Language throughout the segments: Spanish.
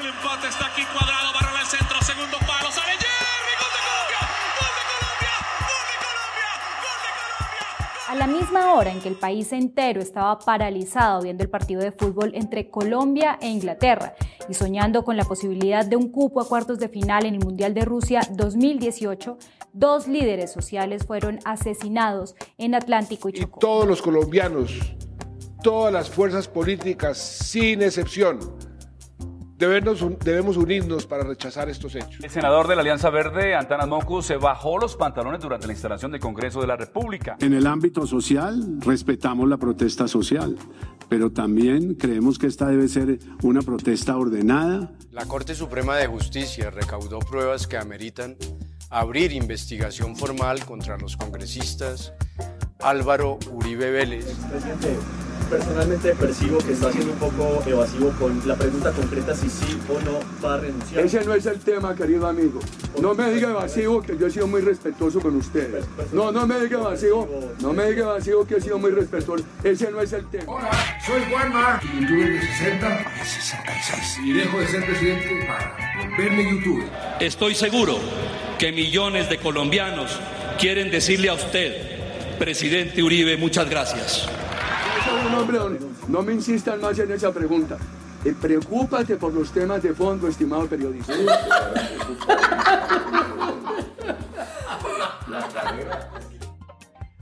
El empate está aquí cuadrado, barra el centro, segundo palo, sale Jerry, gol de Colombia, gol de Colombia, gol de Colombia, gol de Colombia. A la misma hora en que el país entero estaba paralizado viendo el partido de fútbol entre Colombia e Inglaterra y soñando con la posibilidad de un cupo a cuartos de final en el Mundial de Rusia 2018, dos líderes sociales fueron asesinados en Atlántico y Y Chocó. todos los colombianos, todas las fuerzas políticas, sin excepción, debemos, debemos unirnos para rechazar estos hechos. El senador de la Alianza Verde, Antanas Mocu, se bajó los pantalones durante la instalación del Congreso de la República. En el ámbito social, respetamos la protesta social, pero también creemos que esta debe ser una protesta ordenada. La Corte Suprema de Justicia recaudó pruebas que ameritan abrir investigación formal contra los congresistas Álvaro Uribe Vélez, Presidente, personalmente percibo que está siendo un poco evasivo con la pregunta concreta si sí o no va a renunciar. Ese no es el tema, querido amigo. No me diga evasivo que yo he sido muy respetuoso con ustedes. No, no me diga evasivo. No me diga evasivo que he sido muy respetuoso. Ese no es el tema. Soy Juanma, youtuber de 60 a 66. Y dejo de ser presidente para volverme youtuber. Estoy seguro que millones de colombianos quieren decirle a usted, presidente Uribe, muchas gracias. No, hombre, no me insistan más en esa pregunta. Eh, preocúpate por los temas de fondo, estimado periodista.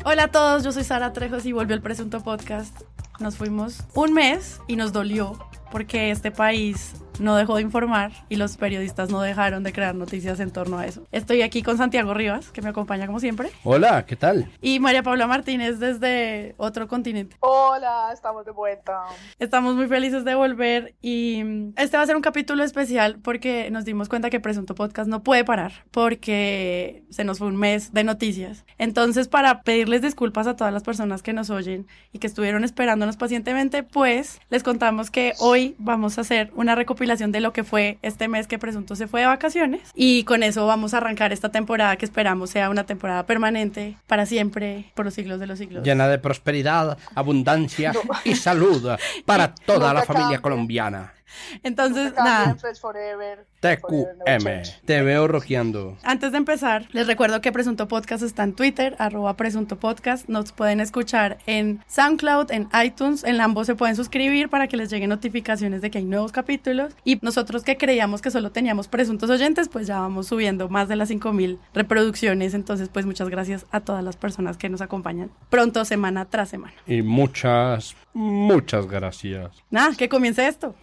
Hola a todos, yo soy Sara Trejos y volvió el Presunto Podcast. Nos fuimos un mes y nos dolió porque este país no dejó de informar y los periodistas no dejaron de crear noticias en torno a eso. Estoy aquí con Santiago Rivas, que me acompaña como siempre, Hola, ¿qué tal? y María Paula Martínez desde otro continente. Hola, estamos de vuelta. Estamos muy felices de volver y este va a ser un capítulo especial porque nos dimos cuenta que Presunto Podcast no puede parar porque se nos fue un mes de noticias. Entonces, para pedirles disculpas a todas las personas que nos oyen y que estuvieron esperándonos pacientemente, pues les contamos que hoy vamos a hacer una recopilación de lo que fue este mes que Presunto se fue de vacaciones y con eso vamos a arrancar esta temporada que esperamos sea una temporada permanente para siempre, por los siglos de los siglos. Llena de prosperidad, abundancia y salud para toda No la familia colombiana. Entonces, nada. Friends Forever. Forever never TQM. Te veo roqueando. Antes de empezar, les recuerdo que Presunto Podcast está en Twitter, arroba Presunto Podcast. Nos pueden escuchar en SoundCloud, en iTunes. En ambos se pueden suscribir para que les lleguen notificaciones de que hay nuevos capítulos. Y nosotros que creíamos que solo teníamos presuntos oyentes, pues ya vamos subiendo más de las 5000 reproducciones. Entonces, pues muchas gracias a todas las personas que nos acompañan pronto, semana tras semana. Y muchas, muchas gracias. Nada, que comience esto.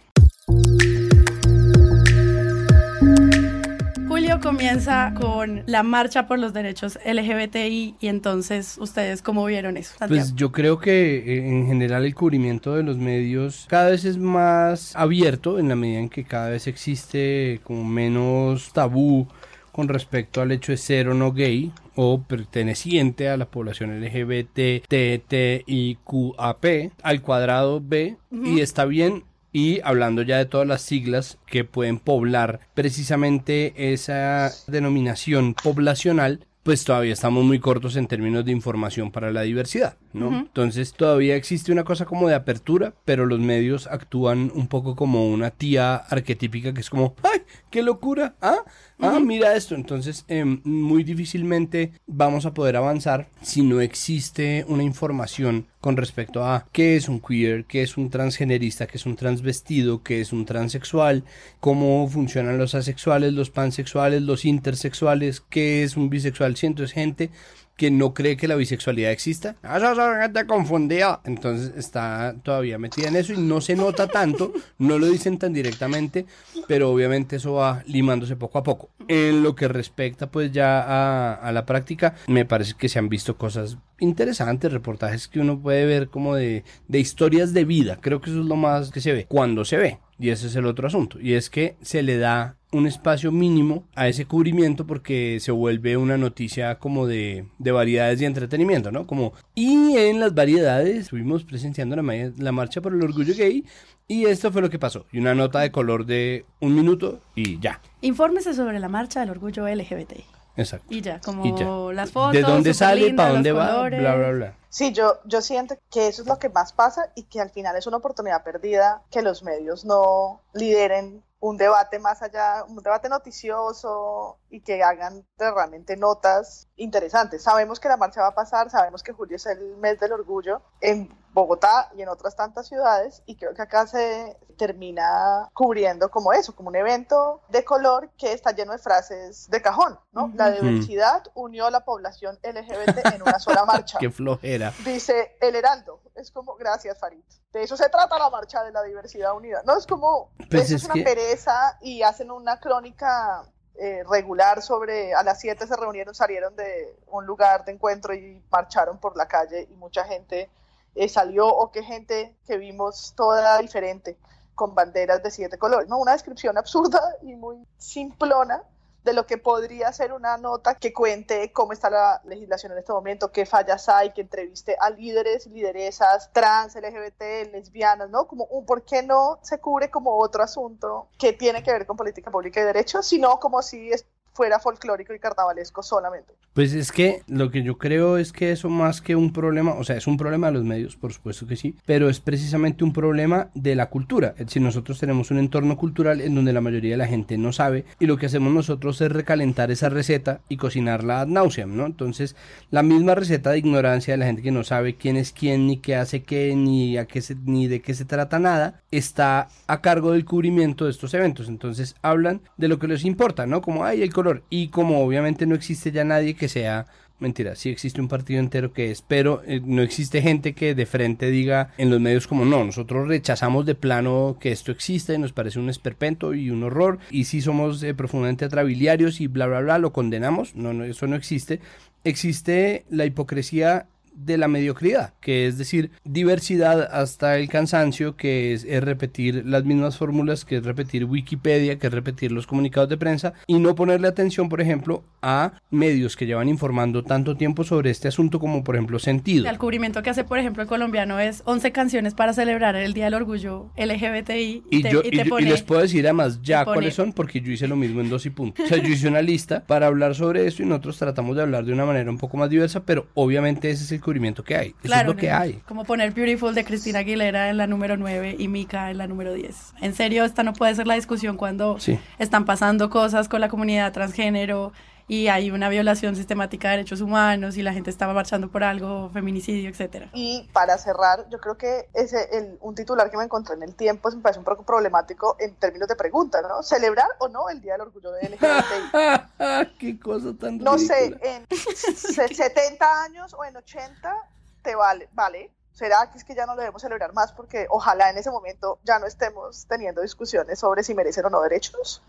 Julio comienza con la marcha por los derechos LGBTI y entonces ustedes cómo vieron eso. Santiago? Pues yo creo que eh, en general el cubrimiento de los medios cada vez es más abierto en la medida en que cada vez existe como menos tabú con respecto al hecho de ser o no gay o perteneciente a la población LGBT, TTIQAP al cuadrado B y está bien y hablando ya de todas las siglas que pueden poblar precisamente esa denominación poblacional, pues todavía estamos muy cortos en términos de información para la diversidad, ¿no? Entonces todavía existe una cosa como de apertura, pero los medios actúan un poco como una tía arquetípica que es como, ¡ay, qué locura! ¿Ah? Ah, mira esto. Entonces, em, muy difícilmente vamos a poder avanzar si no existe una información con respecto a qué es un queer, qué es un transgenerista, qué es un transvestido, qué es un transexual, cómo funcionan los asexuales, los pansexuales, los intersexuales, qué es un bisexual. Siento es gente que no cree que la bisexualidad exista. Eso es gente confundida. Entonces está todavía metida en eso y no se nota tanto, no lo dicen tan directamente, pero obviamente eso va limándose poco a poco. En lo que respecta pues ya a, a la práctica, me parece que se han visto cosas interesantes, reportajes que uno puede ver como de, de historias de vida. Creo que eso es lo más que se ve, cuando se ve. Y ese es el otro asunto. Y es que se le da un espacio mínimo a ese cubrimiento porque se vuelve una noticia como de, de variedades y entretenimiento, ¿no? Como, y en las variedades estuvimos presenciando la, ma- la marcha por el orgullo gay y esto fue lo que pasó. Y una nota de color de un minuto y ya. Infórmese sobre la marcha del orgullo LGBTI. Exacto. Y ya, como Y ya. las fotos. ¿De dónde sale? ¿Para dónde va? colores. Bla, bla, bla. Sí, yo, yo siento que eso es lo que más pasa y que al final es una oportunidad perdida que los medios no lideren un debate más allá, un debate noticioso y que hagan realmente notas interesantes. Sabemos que la marcha va a pasar, sabemos que julio es el mes del orgullo en Bogotá y en otras tantas ciudades y creo que acá se termina cubriendo como eso, como un evento de color que está lleno de frases de cajón, ¿no? La diversidad unió a la población LGBT en una sola marcha. Qué flojera. Dice el Heraldo, es como, gracias Farid, de eso se trata la marcha de la diversidad unida, no es como, Pues eso es una que- pereza y hacen una crónica eh, regular sobre a las 7 se reunieron, salieron de un lugar de encuentro y marcharon por la calle y mucha gente eh, salió o qué gente que vimos toda diferente con banderas de siete colores, ¿no? Una descripción absurda y muy simplona de lo que podría ser una nota que cuente cómo está la legislación en este momento, qué fallas hay, que entreviste a líderes, lideresas, trans, LGBT, lesbianas, ¿no? Como un por qué no se cubre como otro asunto que tiene que ver con política pública y derechos, sino como si es- fuera folclórico y carnavalesco solamente. Pues es que lo que yo creo es que eso más que un problema, o sea, es un problema de los medios, por supuesto que sí, pero es precisamente un problema de la cultura. Es decir, nosotros tenemos un entorno cultural en donde la mayoría de la gente no sabe y lo que hacemos nosotros es recalentar esa receta y cocinarla ad nauseam, ¿no? Entonces, la misma receta de ignorancia de la gente que no sabe quién es quién, ni qué hace qué, ni, a qué se, ni de qué se trata nada, está a cargo del cubrimiento de estos eventos. Entonces, hablan de lo que les importa, ¿no? Como, ay, el color. Y como obviamente no existe ya nadie que sea Mentira, sí existe un partido entero que es, pero eh, no existe gente que de frente diga en los medios como no, nosotros rechazamos de plano que esto existe, nos parece un esperpento y un horror, y si somos eh, profundamente atrabiliarios y bla bla bla, lo condenamos, no, no, eso no existe. Existe la hipocresía de la mediocridad, que es decir, diversidad hasta el cansancio, que es, es repetir las mismas fórmulas, que es repetir Wikipedia, que es repetir los comunicados de prensa, y no ponerle atención, por ejemplo, a medios que llevan informando tanto tiempo sobre este asunto como, por ejemplo, Sentido. El cubrimiento que hace, por ejemplo, el colombiano es 11 canciones para celebrar el Día del Orgullo LGBTI. Y, te- yo, y y te yo- y pone- les puedo decir además ya pone- cuáles son, porque yo hice lo mismo en dos y punto. O sea, yo hice una lista para hablar sobre esto y nosotros tratamos de hablar de una manera un poco más diversa, pero obviamente ese es el que hay. Eso Claro, es lo que hay. Como poner Beautiful de Cristina Aguilera en la número 9 y Mika en la número 10. En serio, esta no puede ser la discusión cuando Sí. están pasando cosas con la comunidad transgénero y hay una violación sistemática de derechos humanos y la gente estaba marchando por algo, feminicidio, etcétera. Y para cerrar, yo creo que ese, el, un titular que me encontré en el tiempo me parece un poco problemático en términos de pregunta, ¿no? ¿Celebrar o no el Día del Orgullo de LGBTI? Qué cosa tan no sé, ridícula. en se- 70 años o en 80 te vale, vale. ¿Será que es que ya no lo debemos celebrar más? Porque ojalá en ese momento ya no estemos teniendo discusiones sobre si merecen o no derechos.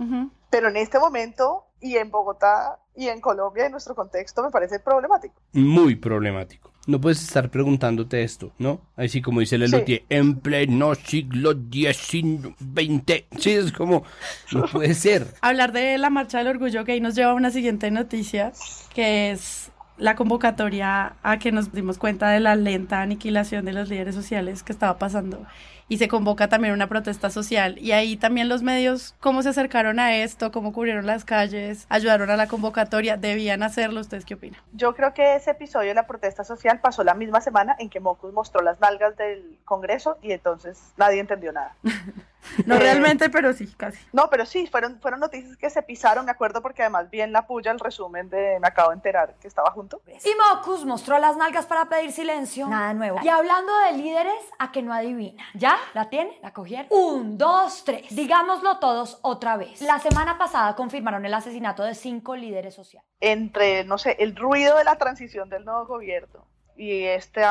Pero en este momento, y en Bogotá, y en Colombia, en nuestro contexto, me parece problemático. Muy problemático. No puedes estar preguntándote esto, ¿no? Así como dice Lelotier, en pleno siglo XIX. Sí, es como, no puede ser. Hablar de la marcha del orgullo gay nos lleva a una siguiente noticia, que es la convocatoria a que nos dimos cuenta de la lenta aniquilación de los líderes sociales que estaba pasando. Y se convoca también una protesta social. Y ahí también los medios, cómo se acercaron a esto, cómo cubrieron las calles, ayudaron a la convocatoria, debían hacerlo. ¿Ustedes qué opinan? Yo creo que ese episodio de la protesta social pasó la misma semana en que Mocus mostró las nalgas del Congreso y entonces nadie entendió nada. No Eh, realmente, pero sí, casi. No, pero sí, fueron, fueron noticias que se pisaron, me acuerdo porque además vi en la puya el resumen de, me acabo de enterar que estaba junto. Y Mocus mostró las nalgas para pedir silencio. Nada nuevo. Y hablando de líderes, a que no adivina. ¿Ya? ¿La tiene? ¿La cogieron? Un, dos, tres. Digámoslo todos otra vez. La semana pasada confirmaron el asesinato de cinco líderes sociales. Entre, no sé, el ruido de la transición del nuevo gobierno y este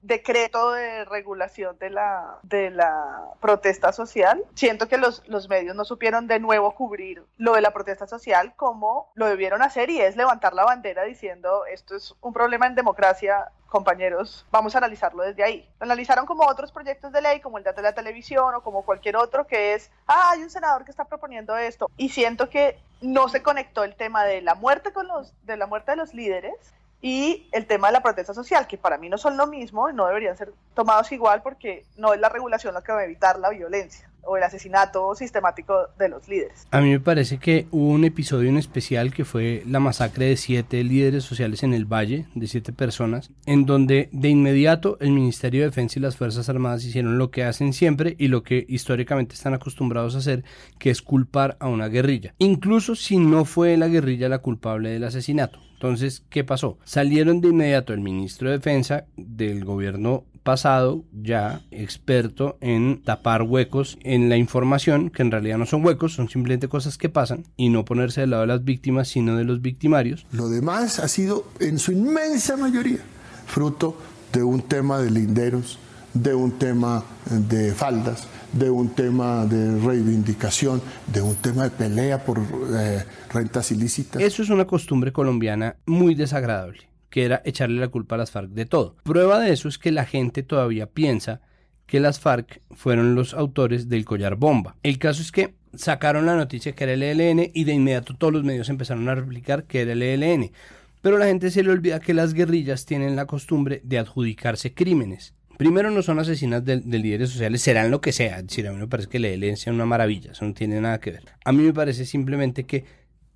decreto de regulación de la, de la protesta social, siento que los, los medios no supieron de nuevo cubrir lo de la protesta social como lo debieron hacer y es levantar la bandera diciendo esto es un problema en democracia compañeros, vamos a analizarlo desde ahí. Lo analizaron como otros proyectos de ley, como el de la televisión o como cualquier otro, que es, ah, hay un senador que está proponiendo esto. Y siento que no se conectó el tema de la muerte con los, de la muerte de los líderes y el tema de la protesta social, que para mí no son lo mismo no deberían ser tomados igual porque no es la regulación lo que va a evitar la violencia o el asesinato sistemático de los líderes. A mí me parece que hubo un episodio en especial que fue la masacre de siete líderes sociales en el Valle, de siete personas, en donde de inmediato el Ministerio de Defensa y las Fuerzas Armadas hicieron lo que hacen siempre y lo que históricamente están acostumbrados a hacer, que es culpar a una guerrilla, incluso si no fue la guerrilla la culpable del asesinato. Entonces, ¿qué pasó? Salieron de inmediato el ministro de Defensa del gobierno pasado, ya experto en tapar huecos en la información, que en realidad no son huecos, son simplemente cosas que pasan, y no ponerse del lado de las víctimas, sino de los victimarios. Lo demás ha sido, en su inmensa mayoría, fruto de un tema de linderos, de un tema de faldas, de un tema de reivindicación, de un tema de pelea por eh, rentas ilícitas. Eso es una costumbre colombiana muy desagradable que era echarle la culpa a las FARC de todo. Prueba de eso es que la gente todavía piensa que las FARC fueron los autores del collar bomba. El caso es que sacaron la noticia que era el ELN y de inmediato todos los medios empezaron a replicar que era el ELN. Pero la gente se le olvida que las guerrillas tienen la costumbre de adjudicarse crímenes. Primero no son asesinas de, líderes sociales, serán lo que sea. Es decir, a mí me parece que el ELN sea una maravilla, eso no tiene nada que ver. A mí me parece simplemente que,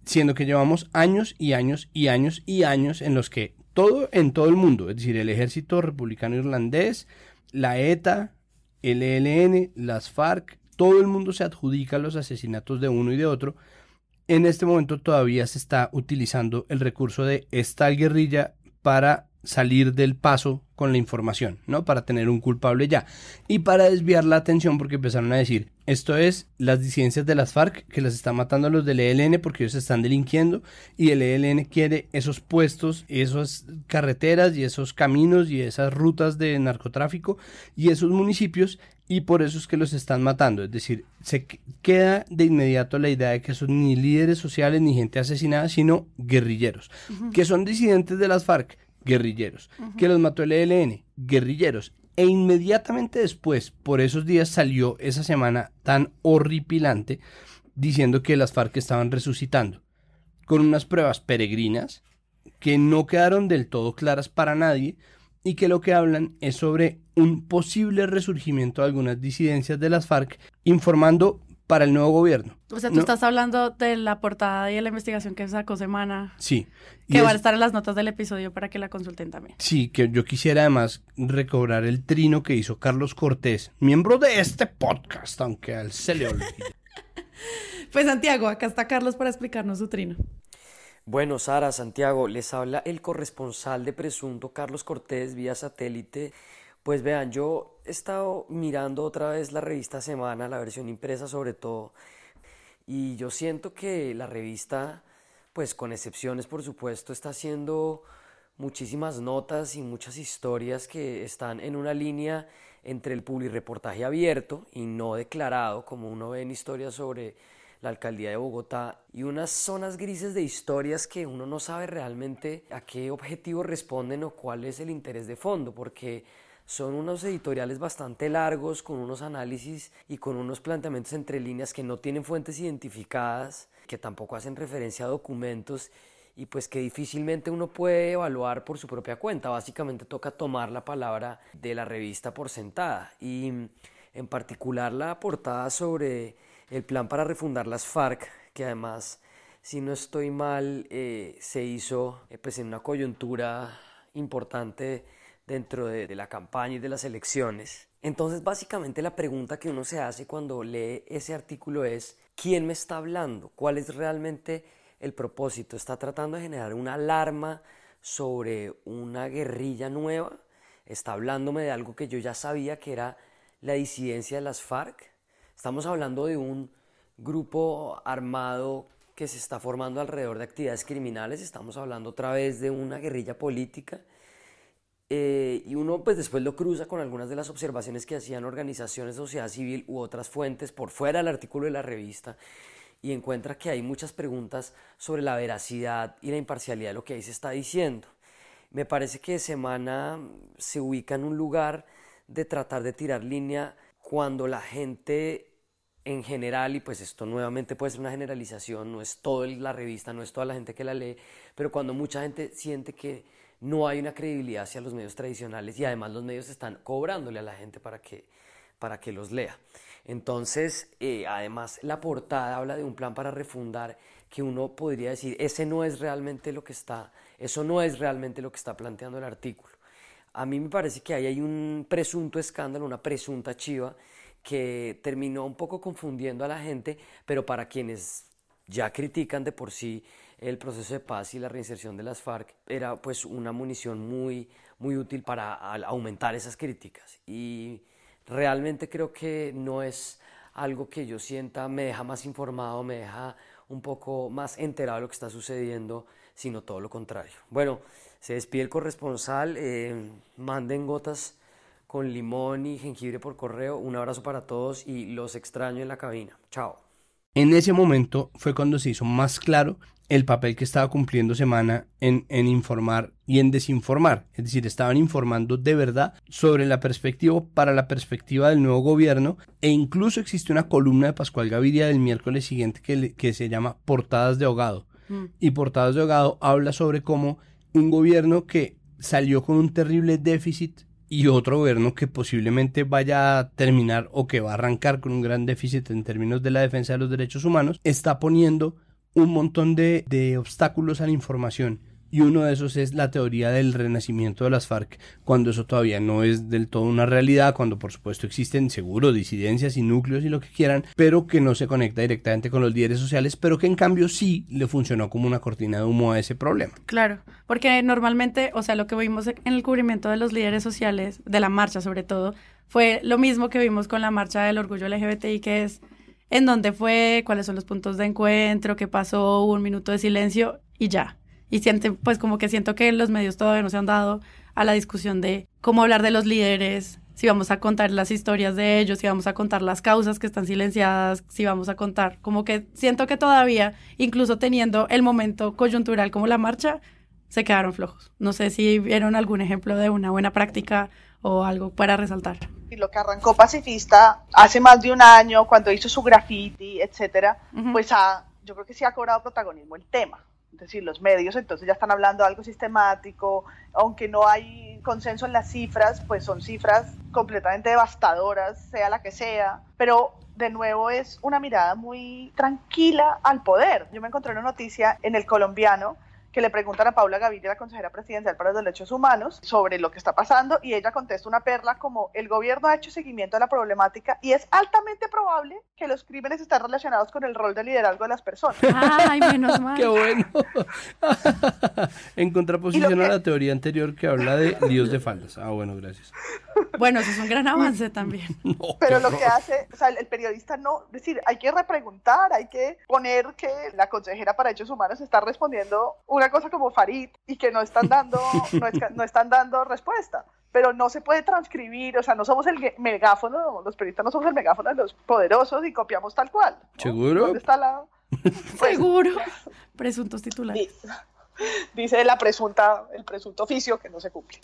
siendo que llevamos años y años y años y años en los que todo en todo el mundo, es decir, el ejército republicano irlandés, la ETA, el ELN, las FARC, todo el mundo se adjudica los asesinatos de uno y de otro. En este momento todavía se está utilizando el recurso de esta guerrilla para salir del paso con la información, ¿no? Para tener un culpable ya. Y para desviar la atención porque empezaron a decir, esto es las disidencias de las FARC que las están matando a los del ELN porque ellos están delinquiendo y el ELN quiere esos puestos, esas carreteras y esos caminos y esas rutas de narcotráfico y esos municipios y por eso es que los están matando. Es decir, se queda de inmediato la idea de que son ni líderes sociales ni gente asesinada, sino guerrilleros, que son disidentes de las FARC guerrilleros. Que los mató el ELN, guerrilleros. E inmediatamente después, por esos días salió esa semana tan horripilante diciendo que las FARC estaban resucitando, con unas pruebas peregrinas que no quedaron del todo claras para nadie y que lo que hablan es sobre un posible resurgimiento de algunas disidencias de las FARC, informando para el nuevo gobierno. O sea, tú estás hablando de la portada y de la investigación que sacó Semana. Sí. Que va a estar en las notas del episodio para que la consulten también. Sí, que yo quisiera además recobrar el trino que hizo Carlos Cortés, miembro de este podcast, aunque al se le olvide. pues Santiago, acá está Carlos para explicarnos su trino. Bueno, Sara, Santiago, les habla el corresponsal de presunto Carlos Cortés vía satélite pues vean, yo he estado mirando otra vez la revista Semana, la versión impresa sobre todo, y yo siento que la revista, pues con excepciones por supuesto, está haciendo muchísimas notas y muchas historias que están en una línea entre el reportaje abierto y no declarado, como uno ve en historias sobre la alcaldía de Bogotá, y unas zonas grises de historias que uno no sabe realmente a qué objetivo responden o cuál es el interés de fondo, porque son unos editoriales bastante largos, con unos análisis y con unos planteamientos entre líneas que no tienen fuentes identificadas, que tampoco hacen referencia a documentos y pues que difícilmente uno puede evaluar por su propia cuenta. Básicamente toca tomar la palabra de la revista por sentada y en particular la portada sobre el plan para refundar las FARC, que además, si no estoy mal, eh, se hizo eh, pues en una coyuntura importante dentro de, la campaña y de las elecciones. Entonces, básicamente la pregunta que uno se hace cuando lee ese artículo es, ¿quién me está hablando? ¿Cuál es realmente el propósito? ¿Está tratando de generar una alarma sobre una guerrilla nueva? ¿Está hablándome de algo que yo ya sabía que era la disidencia de las FARC? Estamos hablando de un grupo armado que se está formando alrededor de actividades criminales, estamos hablando otra vez de una guerrilla política eh, y uno pues después lo cruza con algunas de las observaciones que hacían organizaciones de sociedad civil u otras fuentes por fuera del artículo de la revista y encuentra que hay muchas preguntas sobre la veracidad y la imparcialidad de lo que ahí se está diciendo. Me parece que Semana se ubica en un lugar de tratar de tirar línea cuando la gente en general, y pues esto nuevamente puede ser una generalización, no es toda la revista, no es toda la gente que la lee, pero cuando mucha gente siente que no hay una credibilidad hacia los medios tradicionales y además los medios están cobrándole a la gente para que, para que los lea. Entonces, eh, además, la portada habla de un plan para refundar que uno podría decir, ese no es realmente lo que está, eso no es realmente lo que está planteando el artículo. A mí me parece que ahí hay un presunto escándalo, una presunta chiva, que terminó un poco confundiendo a la gente, pero para quienes ya critican de por sí el proceso de paz y la reinserción de las FARC, era pues una munición muy, muy útil para aumentar esas críticas. Y realmente creo que no es algo que yo sienta me deja más informado, me deja un poco más enterado de lo que está sucediendo, sino todo lo contrario. Bueno, se despide el corresponsal, eh, manden gotas con limón y jengibre por correo. Un abrazo para todos y los extraño en la cabina. Chao. En ese momento fue cuando se hizo más claro el papel que estaba cumpliendo Semana en, en, informar y en desinformar. Es decir, estaban informando de verdad sobre la perspectiva para la perspectiva del nuevo gobierno e incluso existe una columna de Pascual Gaviria del miércoles siguiente que, que se llama Portadas de Ahogado. Mm. Y Portadas de Ahogado habla sobre cómo un gobierno que salió con un terrible déficit y otro gobierno que posiblemente vaya a terminar o que va a arrancar con un gran déficit en términos de la defensa de los derechos humanos, está poniendo un montón de, de obstáculos a la información y uno de esos es la teoría del renacimiento de las FARC, cuando eso todavía no es del todo una realidad, cuando por supuesto existen seguro disidencias y núcleos y lo que quieran, pero que no se conecta directamente con los líderes sociales, pero que en cambio sí le funcionó como una cortina de humo a ese problema. Claro, porque normalmente, o sea, lo que vimos en el cubrimiento de los líderes sociales, de la marcha sobre todo, fue lo mismo que vimos con la marcha del orgullo LGBTI, que es en dónde fue, cuáles son los puntos de encuentro, qué pasó, un minuto de silencio y ya. Y siente, pues como que siento que los medios todavía no se han dado a la discusión de cómo hablar de los líderes, si vamos a contar las historias de ellos, si vamos a contar las causas que están silenciadas, si vamos a contar, como que siento que todavía, incluso teniendo el momento coyuntural como la marcha, se quedaron flojos. No sé si vieron algún ejemplo de una buena práctica o algo para resaltar. Y lo que arrancó pacifista hace más de un año, cuando hizo su graffiti, etcétera, pues ha, yo creo que sí ha cobrado protagonismo el tema es decir, los medios entonces ya están hablando algo sistemático, aunque no hay consenso en las cifras, pues son cifras completamente devastadoras, sea la que sea, pero de nuevo es una mirada muy tranquila al poder. Yo me encontré una noticia en el colombiano que le preguntan a Paula Gaviria, la consejera presidencial para los derechos humanos, sobre lo que está pasando y ella contesta una perla como el gobierno ha hecho seguimiento a la problemática y es altamente probable que los crímenes están relacionados con el rol de liderazgo de las personas. Ay, menos mal. Qué bueno. en contraposición a la teoría anterior que habla de líos de faldas. Ah, bueno, gracias. Bueno, eso es un gran avance también. Pero lo que hace, o sea, el periodista no, es decir, hay que repreguntar, hay que poner que la consejera para derechos humanos está respondiendo una cosa como Farid y que no están dando, no, están dando respuesta. Pero no se puede transcribir, o sea, no somos el megáfono, los periodistas no somos el megáfono de los poderosos y copiamos tal cual. ¿Seguro? ¿Dónde está la...? Seguro. Presuntos titulares. Dice la presunta, el presunto oficio que no se cumple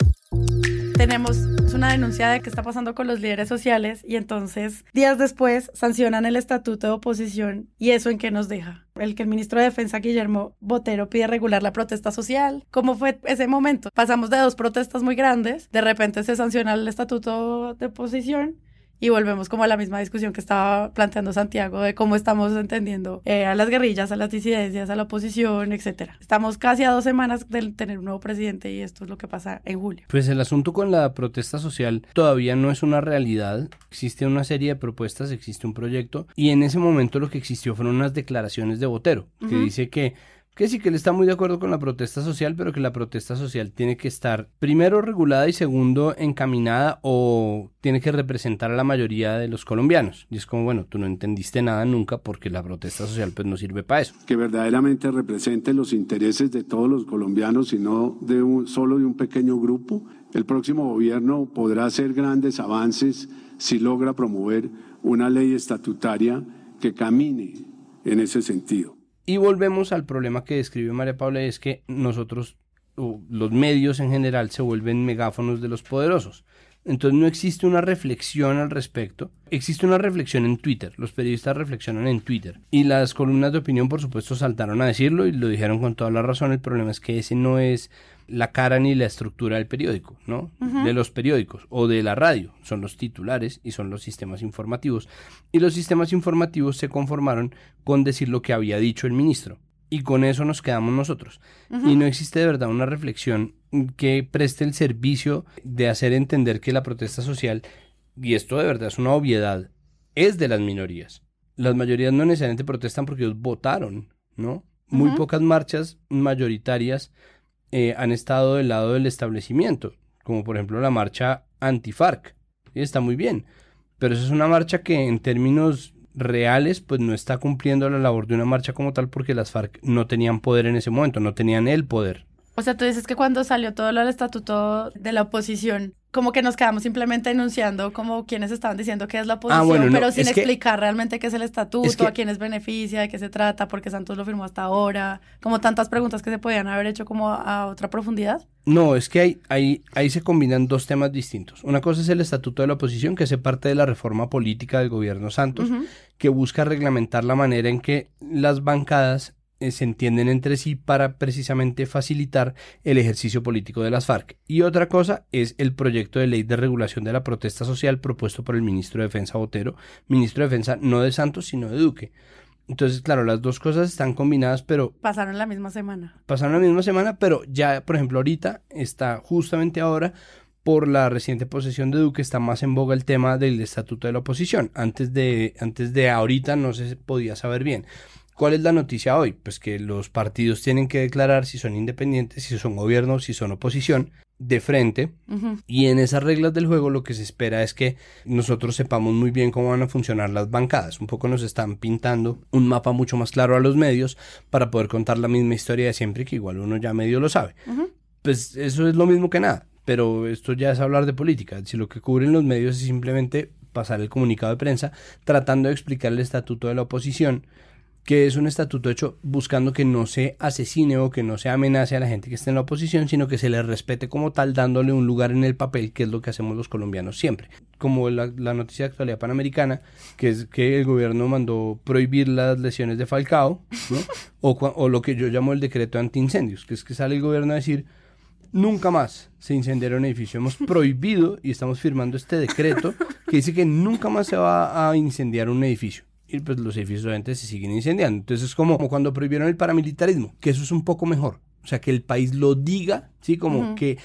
tenemos una denuncia de qué está pasando con los líderes sociales y entonces días después sancionan el estatuto de oposición y eso en qué nos deja. El que el ministro de Defensa Guillermo Botero pide regular la protesta social. ¿Cómo fue ese momento? Pasamos de dos protestas muy grandes, de repente se sanciona el estatuto de oposición y volvemos como a la misma discusión que estaba planteando Santiago de cómo estamos entendiendo eh, a las guerrillas, a las disidencias, a la oposición, etcétera. Estamos casi a dos semanas de tener un nuevo presidente y esto es lo que pasa en julio. Pues el asunto con la protesta social todavía no es una realidad. Existe una serie de propuestas, existe un proyecto y en ese momento lo que existió fueron unas declaraciones de Botero que dice que que sí que él está muy de acuerdo con la protesta social, pero que la protesta social tiene que estar primero regulada y segundo encaminada o tiene que representar a la mayoría de los colombianos. Y es como, bueno, tú no entendiste nada nunca porque la protesta social pues no sirve para eso. Que verdaderamente represente los intereses de todos los colombianos y no de un, solo de un pequeño grupo. El próximo gobierno podrá hacer grandes avances si logra promover una ley estatutaria que camine en ese sentido. Y volvemos al problema que describe María Paula, es que nosotros, los medios en general, se vuelven megáfonos de los poderosos. Entonces no existe una reflexión al respecto. Existe una reflexión en Twitter. Los periodistas reflexionan en Twitter. Y las columnas de opinión, por supuesto, saltaron a decirlo y lo dijeron con toda la razón. El problema es que ese no es la cara ni la estructura del periódico, ¿no? De los periódicos o de la radio. Son los titulares y son los sistemas informativos. Y los sistemas informativos se conformaron con decir lo que había dicho el ministro. Y con eso nos quedamos nosotros. Y no existe de verdad una reflexión que preste el servicio de hacer entender que la protesta social, y esto de verdad es una obviedad, es de las minorías. Las mayorías no necesariamente protestan porque ellos votaron, ¿no? Muy pocas marchas mayoritarias eh, han estado del lado del establecimiento, como por ejemplo la marcha anti-FARC. Y está muy bien, pero esa es una marcha que en términos reales pues no está cumpliendo la labor de una marcha como tal porque las FARC no tenían poder en ese momento, no tenían el poder. O sea, tú dices que cuando salió todo lo del estatuto de la oposición, como que nos quedamos simplemente enunciando como quienes estaban diciendo que es la oposición, Ah, bueno, no, pero sin es que- explicar realmente qué es el estatuto, Es que- a quiénes beneficia, de qué se trata, por qué Santos lo firmó hasta ahora, como tantas preguntas que se podían haber hecho como a otra profundidad. No, es que ahí, ahí, ahí se combinan dos temas distintos. Una cosa es el estatuto de la oposición, que hace parte de la reforma política del gobierno Santos, que busca reglamentar la manera en que las bancadas se entienden entre sí para precisamente facilitar el ejercicio político de las FARC. Y otra cosa es el proyecto de ley de regulación de la protesta social propuesto por el ministro de Defensa Botero, ministro de Defensa no de Santos, sino de Duque. Entonces, claro, las dos cosas están combinadas, pero Pasaron la misma semana. pasaron la misma semana, pero ya, por ejemplo, ahorita está justamente ahora por la reciente posesión de Duque está más en boga el tema del estatuto de la oposición. Antes de antes de ahorita no se podía saber bien. ¿Cuál es la noticia hoy? Pues que los partidos tienen que declarar si son independientes, si son gobierno, si son oposición, de frente. Y en esas reglas del juego lo que se espera es que nosotros sepamos muy bien cómo van a funcionar las bancadas. Un poco nos están pintando un mapa mucho más claro a los medios para poder contar la misma historia de siempre, que igual uno ya medio lo sabe. Pues eso es lo mismo que nada, pero esto ya es hablar de política. Si lo que cubren los medios es simplemente pasar el comunicado de prensa tratando de explicar el estatuto de la oposición, que es un estatuto hecho buscando que no se asesine o que no se amenace a la gente que está en la oposición, sino que se le respete como tal, dándole un lugar en el papel, que es lo que hacemos los colombianos siempre. Como la, la noticia de actualidad panamericana, que es que el gobierno mandó prohibir las lesiones de Falcao, ¿no? o, o lo que yo llamo el decreto antiincendios, que es que sale el gobierno a decir, nunca más se incendiará un edificio. Hemos prohibido y estamos firmando este decreto que dice que nunca más se va a incendiar un edificio. Y pues los edificios obviamente se siguen incendiando. Entonces es como, como cuando prohibieron el paramilitarismo, que eso es un poco mejor. O sea, que el país lo diga, ¿sí? Como que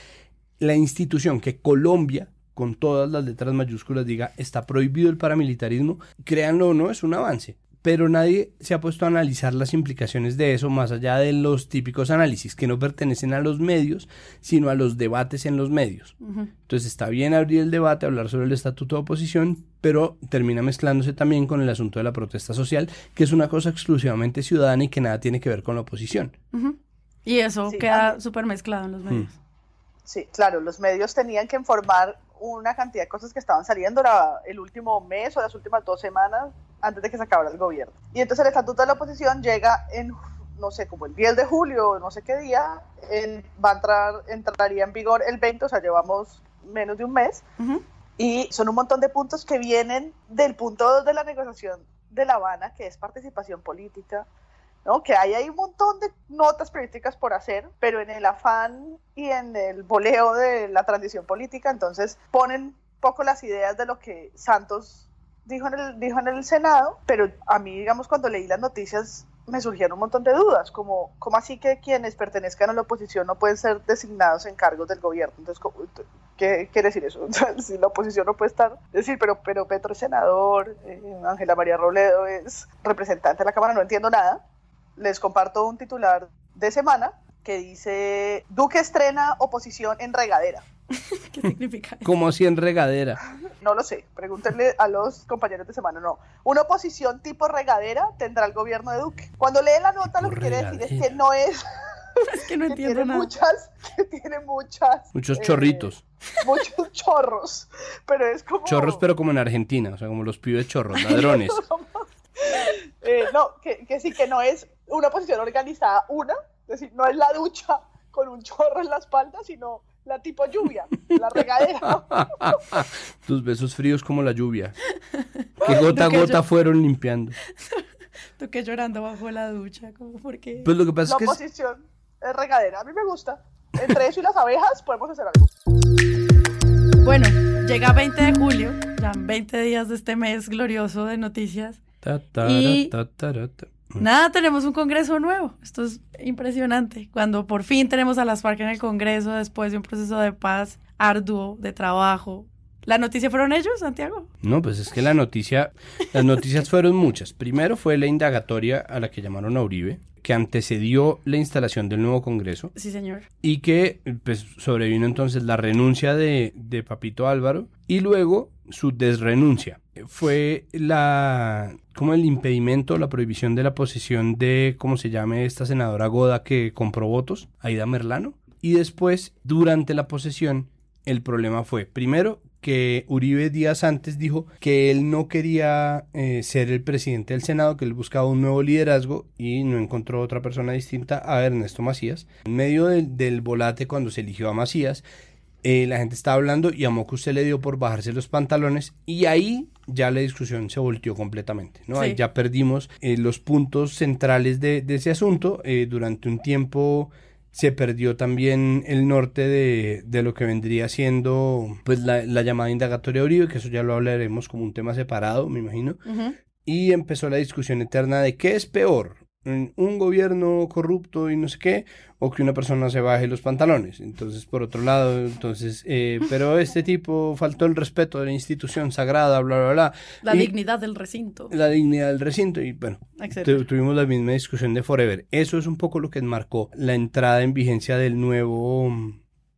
la institución, que Colombia, con todas las letras mayúsculas, diga, está prohibido el paramilitarismo, créanlo o no, es un avance. Pero nadie se ha puesto a analizar las implicaciones de eso más allá de los típicos análisis que no pertenecen a los medios, sino a los debates en los medios. Entonces está bien abrir el debate, hablar sobre el estatuto de oposición, pero termina mezclándose también con el asunto de la protesta social, que es una cosa exclusivamente ciudadana y que nada tiene que ver con la oposición. Y eso Sí, queda súper mezclado en los medios. Sí, claro, los medios tenían que informar una cantidad de cosas que estaban saliendo la- el último mes o las últimas dos semanas antes de que se acabara el gobierno. Y entonces el estatuto de la oposición llega en, no sé, como el 10 de julio, no sé qué día, en- va a entrar, entraría en vigor el 20, o sea, llevamos menos de un mes. Ujú. Y son un montón de puntos que vienen del punto 2 de la negociación de La Habana, que es participación política, ¿no? Que hay, hay un montón de notas periodísticas por hacer, pero en el afán y en el boleo de la transición política, entonces ponen poco las ideas de lo que Santos dijo en el, dijo en el Senado, pero a mí, digamos, cuando leí las noticias me surgieron un montón de dudas, como ¿cómo así que quienes pertenezcan a la oposición no pueden ser designados en cargos del gobierno? Entonces, ¿cómo- ¿qué quiere decir eso? si la oposición no puede estar, decir, pero, pero Petro es senador, eh, Ángela María Robledo es representante de la Cámara, no entiendo nada. Les comparto un titular de semana que dice, Duque estrena oposición en regadera. ¿Qué significa eso? Como así en regadera. No lo sé, pregúntenle a los compañeros de semana, no. Una oposición tipo regadera tendrá el gobierno de Duque. Cuando lee la nota lo que quiere decir es que no es... Es que no que entiendo tiene nada. muchas, que tiene muchas... Muchos eh, chorritos. muchos chorros, pero es como... Chorros, pero como en Argentina, o sea, como los pibes chorros, ladrones. Eh, no, que, que sí, que no es una posición organizada, una, es decir, no es la ducha con un chorro en la espalda, sino la tipo lluvia, la regadera. Tus besos fríos como la lluvia. Que gota a gota fueron limpiando. Tú que llorando bajo la ducha, como porque... Pues lo que pasa la es que... oposición es regadera, a mí me gusta. Entre eso y las abejas podemos hacer algo. Bueno, llega 20 de julio, ya 20 días de este mes glorioso de noticias. Ta, Y- ta. Nada, tenemos un congreso nuevo. Esto es impresionante. Cuando por fin tenemos a las FARC en el congreso después de un proceso de paz arduo, de trabajo. ¿La noticia fueron ellos, Santiago? No, pues es que la noticia, las noticias fueron muchas. Primero fue la indagatoria a la que llamaron a Uribe, que antecedió la instalación del nuevo Congreso Sí, señor. y que pues sobrevino entonces la renuncia de, de Papito Álvaro y luego su desrenuncia. Fue la como el impedimento, la prohibición de la posesión de, ¿cómo se llame esta senadora Goda que compró votos? Aida Merlano. Y después, durante la posesión, el problema fue, primero, que Uribe días antes dijo que él no quería eh, ser el presidente del Senado, que él buscaba un nuevo liderazgo y no encontró otra persona distinta a Ernesto Macías. En medio del, del volate, cuando se eligió a Macías, eh, la gente estaba hablando y a Moco se le dio por bajarse los pantalones y ahí ya la discusión se volteó completamente, ¿no? Ahí ya perdimos eh, los puntos centrales de, de ese asunto. Eh, durante un tiempo se perdió también el norte de, de lo que vendría siendo pues la, la llamada indagatoria de Uribe, que eso ya lo hablaremos como un tema separado, me imagino. Y empezó la discusión eterna de qué es peor, un gobierno corrupto y no sé qué, o que una persona se baje los pantalones. Entonces, por otro lado, entonces, eh, pero este tipo faltó el respeto de la institución sagrada, bla, bla, bla. La Y dignidad del recinto. La dignidad del recinto y bueno, tu- tuvimos la misma discusión de Forever. Eso es un poco lo que marcó la entrada en vigencia del nuevo,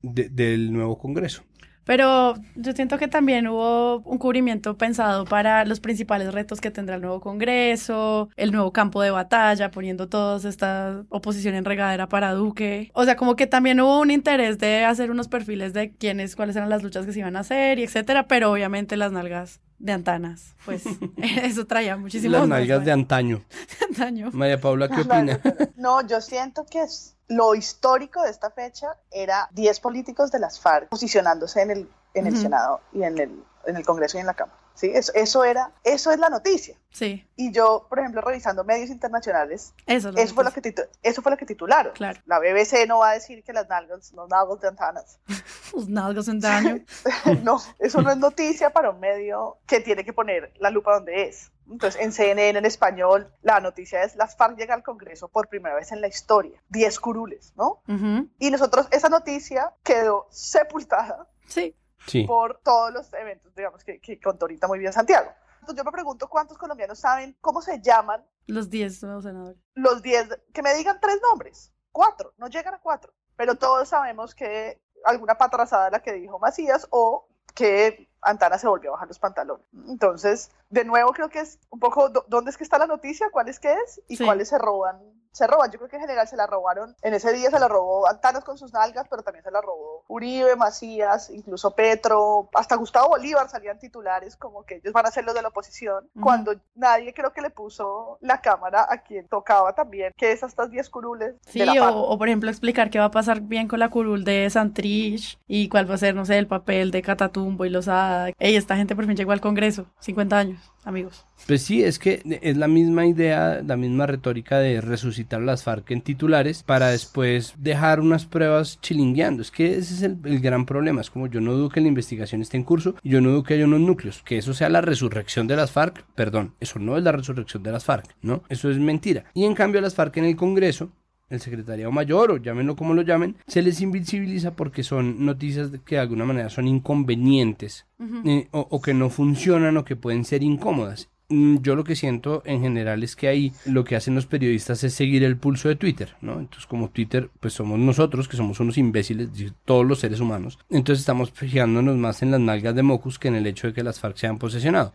de- del nuevo Congreso. Pero yo siento que también hubo un cubrimiento pensado para los principales retos que tendrá el nuevo Congreso, el nuevo campo de batalla, poniendo toda esta oposición en regadera para Duque. O sea, como que también hubo un interés de hacer unos perfiles de quiénes, cuáles eran las luchas que se iban a hacer y etcétera, pero obviamente las nalgas de antanas, pues eso traía muchísimo Las nalgas de antaño. daño. María Paula, ¿qué opina? No, yo siento que es- lo histórico de esta fecha era 10 políticos de las FARC posicionándose en el, en el. Senado y en el, en el Congreso y en la Cámara. ¿Sí? Eso, eso, era, eso es la noticia. Sí, Y yo, por ejemplo, revisando medios internacionales, eso, es eso fue, lo que titu- eso fue lo que titularon. Claro. La BBC no va a decir que las nalgas, los nalgas de antanas. Los nalgas en daño. no, eso no es noticia para un medio que tiene que poner la lupa donde es. Entonces, en CNN, en español, la noticia es las FARC llega al Congreso por primera vez en la historia. 10 curules, ¿no? Ujú. Y nosotros, esa noticia quedó sepultada Sí. Sí. por todos los eventos, digamos, que, que contó ahorita muy bien Santiago. Entonces, yo me pregunto cuántos colombianos saben cómo se llaman Los 10 nuevos senadores. los 10, que me digan tres nombres, cuatro, no llegan a cuatro, pero todos sabemos que alguna patrazada la que dijo Macías o que Antana se volvió a bajar los pantalones. Entonces, de nuevo creo que es un poco, ¿dónde es que está la noticia? ¿Cuál es que es? Y Sí. cuáles se roban. Se roban, yo creo que en general se la robaron. En ese día se la robó Antanas con sus nalgas, pero también se la robó Uribe, Macías, incluso Petro, hasta Gustavo Bolívar salían titulares como que ellos van a ser los de la oposición, cuando nadie creo que le puso la cámara a quien tocaba también, que es estas 10 curules Sí, de la o, FARC. o, por ejemplo explicar qué va a pasar bien con la curul de Santrich y cuál va a ser, no sé, el papel de Catatumbo y Lozada. Ey, esta gente por fin llegó al Congreso, 50 años, amigos. Pues sí, es que es la misma idea, la misma retórica de resucitar las FARC en titulares para después dejar unas pruebas chilingueando. Es que ese es el, el gran problema. Es como yo no dudo que la investigación esté en curso y yo no dudo que haya unos núcleos. Que eso sea la resurrección de las FARC, perdón, eso no es la resurrección de las FARC, ¿no? Eso es mentira. Y en cambio las FARC en el Congreso el secretariado mayor o llámenlo como lo llamen, se les invisibiliza porque son noticias que de alguna manera son inconvenientes eh, o, o que no funcionan o que pueden ser incómodas. Mm, Yo lo que siento en general es que ahí lo que hacen los periodistas es seguir el pulso de Twitter, ¿no? Entonces como Twitter, pues somos nosotros, que somos unos imbéciles, todos los seres humanos, entonces estamos fijándonos más en las nalgas de Mocus que en el hecho de que las FARC se han posesionado.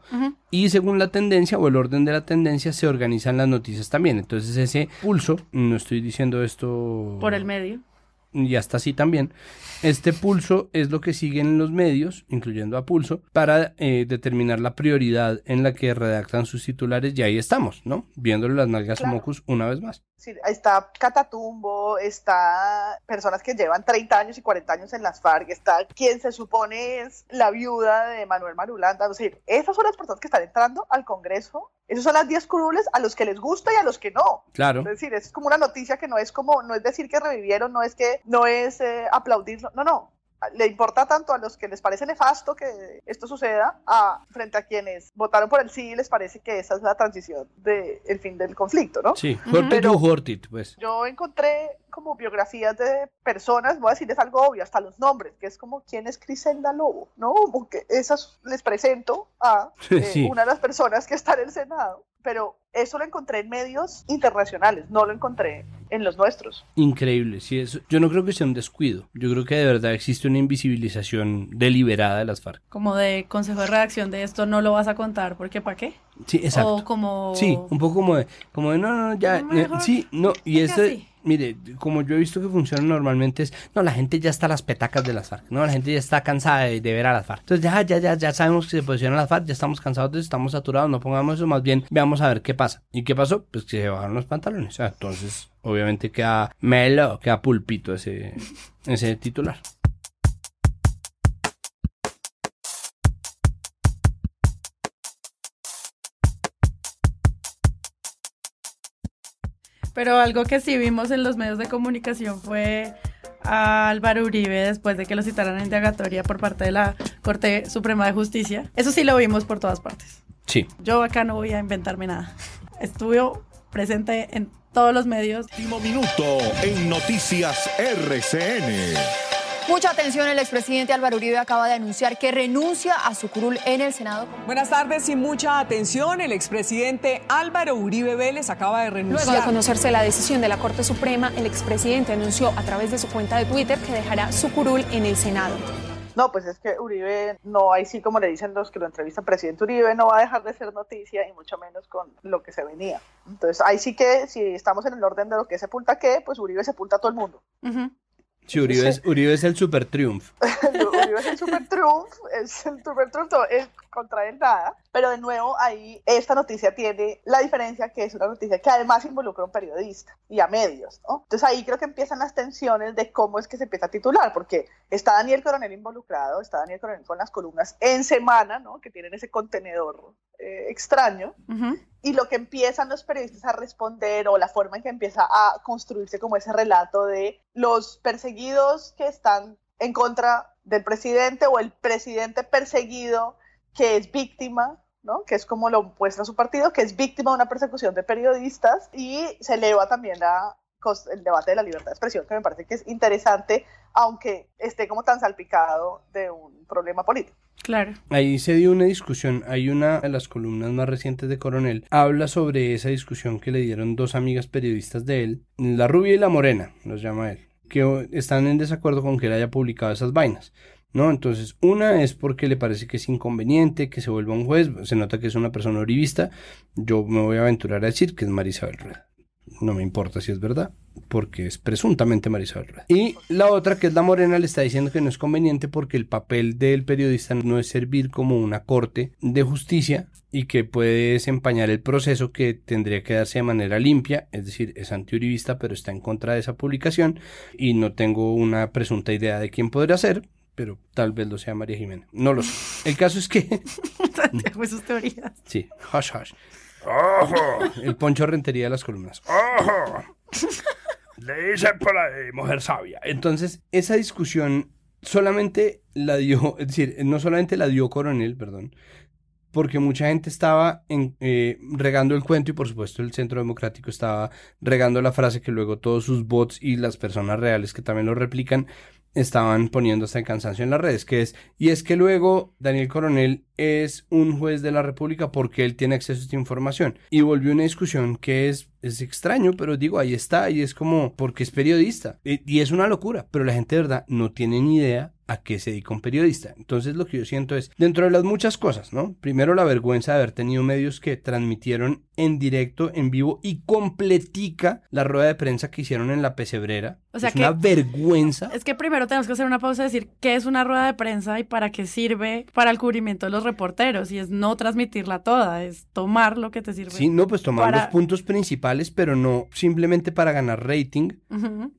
Y según la tendencia o el orden de la tendencia se organizan las noticias también. Entonces ese pulso, no estoy diciendo esto Por el medio. Y hasta así también, este pulso es lo que siguen los medios, incluyendo a Pulso, para eh, determinar la prioridad en la que redactan sus titulares y ahí estamos, ¿no? Viéndole las nalgas a Mocus una vez más. Sí, está Catatumbo, está personas que llevan 30 años y 40 años en las FARC, está quien se supone es la viuda de Manuel Marulanda, es decir, esas son las personas que están entrando al Congreso, esas son las 10 curules a los que les gusta y a los que no. Claro. Es decir, es como una noticia que no es como, no es decir que revivieron, no es que, no es eh, aplaudirlo, no, no, le importa tanto a los que les parece nefasto que esto suceda a frente a quienes votaron por el sí y les parece que esa es la transición del el fin del conflicto, ¿no? Sí, Hortit Hortit, pues. Yo encontré como biografías de personas, voy a decirles algo obvio, hasta los nombres, que es como quién es Criselda Lobo, ¿no? Porque esas les presento a eh, Sí. una de las personas que está en el Senado, pero eso lo encontré en medios internacionales, no lo encontré en los nuestros. Increíble, sí, eso, yo no creo que sea un descuido, yo creo que de verdad existe una invisibilización deliberada de las FARC. Como de consejo de redacción de esto no lo vas a contar, porque ¿para qué? Sí, exacto. O como... Sí, un poco como de, como de no, no, no, ya, eh, sí, no, y este, así. Mire, como yo he visto que funciona normalmente es, no, la gente ya está a las petacas de las FARC, no, la gente ya está cansada de, ver a las FARC. Entonces ya, ya, ya, ya sabemos que se posicionan las FARC, ya estamos cansados de eso, estamos saturados, no pongamos eso, más bien veamos a ver qué pasa. ¿Y qué pasó? Pues que se bajaron los pantalones, entonces obviamente queda melo, queda pulpito ese, ese titular. Pero algo que sí vimos en los medios de comunicación fue a Álvaro Uribe después de que lo citaran en indagatoria por parte de la Corte Suprema de Justicia. Eso sí lo vimos por todas partes. Sí. Yo acá no voy a inventarme nada. Estuvo presente en todos los medios. Último minuto en Noticias RCN. Mucha atención, el expresidente Álvaro Uribe acaba de anunciar que renuncia a su curul en el Senado. Buenas tardes y mucha atención. El expresidente Álvaro Uribe Vélez acaba de renunciar. Luego de conocerse la decisión de la Corte Suprema, el expresidente anunció a través de su cuenta de Twitter que dejará su curul en el Senado. No, pues es que Uribe no, ahí sí como le dicen los que lo entrevistan, presidente Uribe no va a dejar de ser noticia y mucho menos con lo que se venía. Entonces ahí sí que si estamos en el orden de lo que sepulta qué, pues Uribe sepulta a todo el mundo. Sí, Uribe es, Uribe es el super triunfo. Uribe es el super triunfo, es el super triunfo, contra él nada. Pero de nuevo, ahí esta noticia tiene la diferencia que es una noticia que además involucra a un periodista y a medios, ¿no? Entonces ahí creo que empiezan las tensiones de cómo es que se empieza a titular, porque está Daniel Coronel involucrado, está Daniel Coronel con las columnas en semana, ¿no? Que tienen ese contenedor eh, extraño. Y lo que empiezan los periodistas a responder o la forma en que empieza a construirse como ese relato de los perseguidos que están en contra del presidente o el presidente perseguido que es víctima, ¿no? que es como lo muestra su partido, que es víctima de una persecución de periodistas y se eleva también la, el debate de la libertad de expresión, que me parece que es interesante, aunque esté como tan salpicado de un problema político. Claro. Ahí se dio una discusión, hay una de las columnas más recientes de Coronel, habla sobre esa discusión que le dieron dos amigas periodistas de él, la rubia y la morena, los llama él, que están en desacuerdo con que él haya publicado esas vainas. ¿No? Entonces, una es porque le parece que es inconveniente que se vuelva un juez, se nota que es una persona oribista, yo me voy a aventurar a decir que es Marisabel Rueda. No me importa si es verdad, porque es presuntamente Marisabel Rueda. Y la otra, que es la morena, le está diciendo que no es conveniente porque el papel del periodista no es servir como una corte de justicia y que puede desempañar el proceso que tendría que darse de manera limpia, es decir, es antiuribista, pero está en contra de esa publicación y no tengo una presunta idea de quién podría ser, pero tal vez lo sea María Jimena. No lo sé. El caso es que... Santiago sus teorías. Sí, hush hush. ¡Ojo! El poncho rentería de las columnas. ¡Ojo! Le dicen por ahí, mujer sabia. Entonces, esa discusión solamente la dio, es decir, no solamente la dio Coronel, perdón, porque mucha gente estaba en, eh, regando el cuento y por supuesto el Centro Democrático estaba regando la frase que luego todos sus bots y las personas reales que también lo replican estaban poniendo hasta el cansancio en las redes, que es, y es que luego Daniel Coronel es un juez de la República porque él tiene acceso a esta información. Y volvió una discusión que es, es extraño, pero digo, ahí está, y es como, porque es periodista. Y, y es una locura, pero la gente de verdad no tiene ni idea a qué se dedica un periodista. Entonces lo que yo siento es, dentro de las muchas cosas, ¿no? Primero la vergüenza de haber tenido medios que transmitieron en directo, en vivo y completica la rueda de prensa que hicieron en la pesebrera. O sea es que- una vergüenza. Es que primero tenemos que hacer una pausa y decir qué es una rueda de prensa y para qué sirve para el cubrimiento de los reporteros. Y es no transmitirla toda, es tomar lo que te sirve. Sí, no, pues tomar para- los puntos principales, pero no simplemente para ganar rating,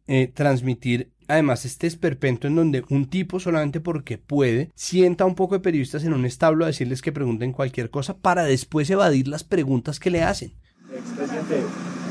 eh, transmitir además este esperpento en donde un tipo solamente porque puede sienta un poco de periodistas en un establo a decirles que pregunten cualquier cosa para después evadir las preguntas que le hacen. Expresidente,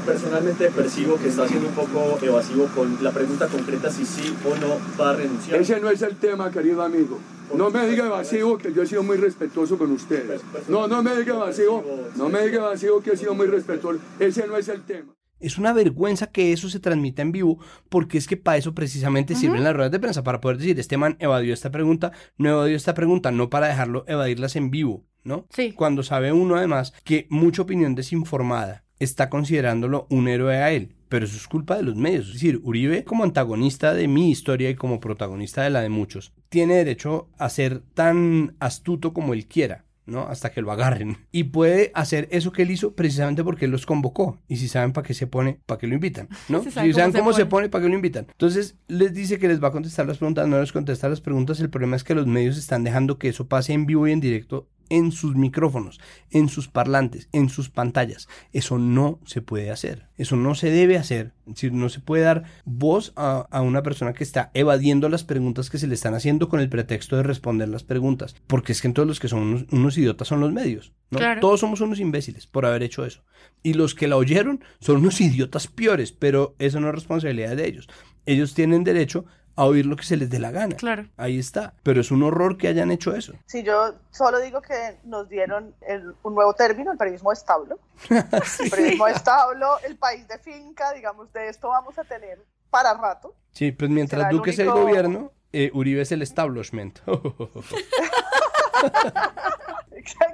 personalmente percibo que está siendo un poco evasivo con la pregunta concreta si sí o no va a renunciar. Ese no es el tema, querido amigo. No me diga evasivo que yo he sido muy respetuoso con ustedes. No, no me diga evasivo. No me diga evasivo que he sido muy respetuoso. Ese no es el tema. Es una vergüenza que eso se transmita en vivo, porque es que para eso precisamente sirven las ruedas de prensa, para poder decir, este man evadió esta pregunta, no evadió esta pregunta, no para dejarlo evadirlas en vivo, ¿no? Sí. Cuando sabe uno además que mucha opinión desinformada está considerándolo un héroe a él. Pero eso es culpa de los medios. Es decir, Uribe, como antagonista de mi historia y como protagonista de la de muchos, tiene derecho a ser tan astuto como él quiera. ¿no? Hasta que lo agarren. Y puede hacer eso que él hizo precisamente porque él los convocó. Y si saben para qué se pone, para qué lo invitan, ¿no? Si saben cómo se cómo se pone. pone, para qué lo invitan. Entonces, les dice que les va a contestar las preguntas, no les contesta las preguntas. El problema es que los medios están dejando que eso pase en vivo y en directo en sus micrófonos, en sus parlantes, en sus pantallas. Eso no se puede hacer. Eso no se debe hacer. Es decir, no se puede dar voz a, a una persona que está evadiendo las preguntas que se le están haciendo con el pretexto de responder las preguntas. Porque es que entonces los que son unos, unos idiotas son los medios. ¿no? Claro. Todos somos unos imbéciles por haber hecho eso. Y los que la oyeron son unos idiotas peores, pero eso no es responsabilidad de ellos. Ellos tienen derecho a oír lo que se les dé la gana. Claro. Ahí está. Pero es un horror que hayan hecho eso. Si yo solo digo que nos dieron el- un nuevo término, el periodismo establo. El periodismo establo, el país de finca, digamos, de esto vamos a tener para rato. Sí, pues mientras Será el Duque es el único- gobierno, eh, Uribe es el establishment.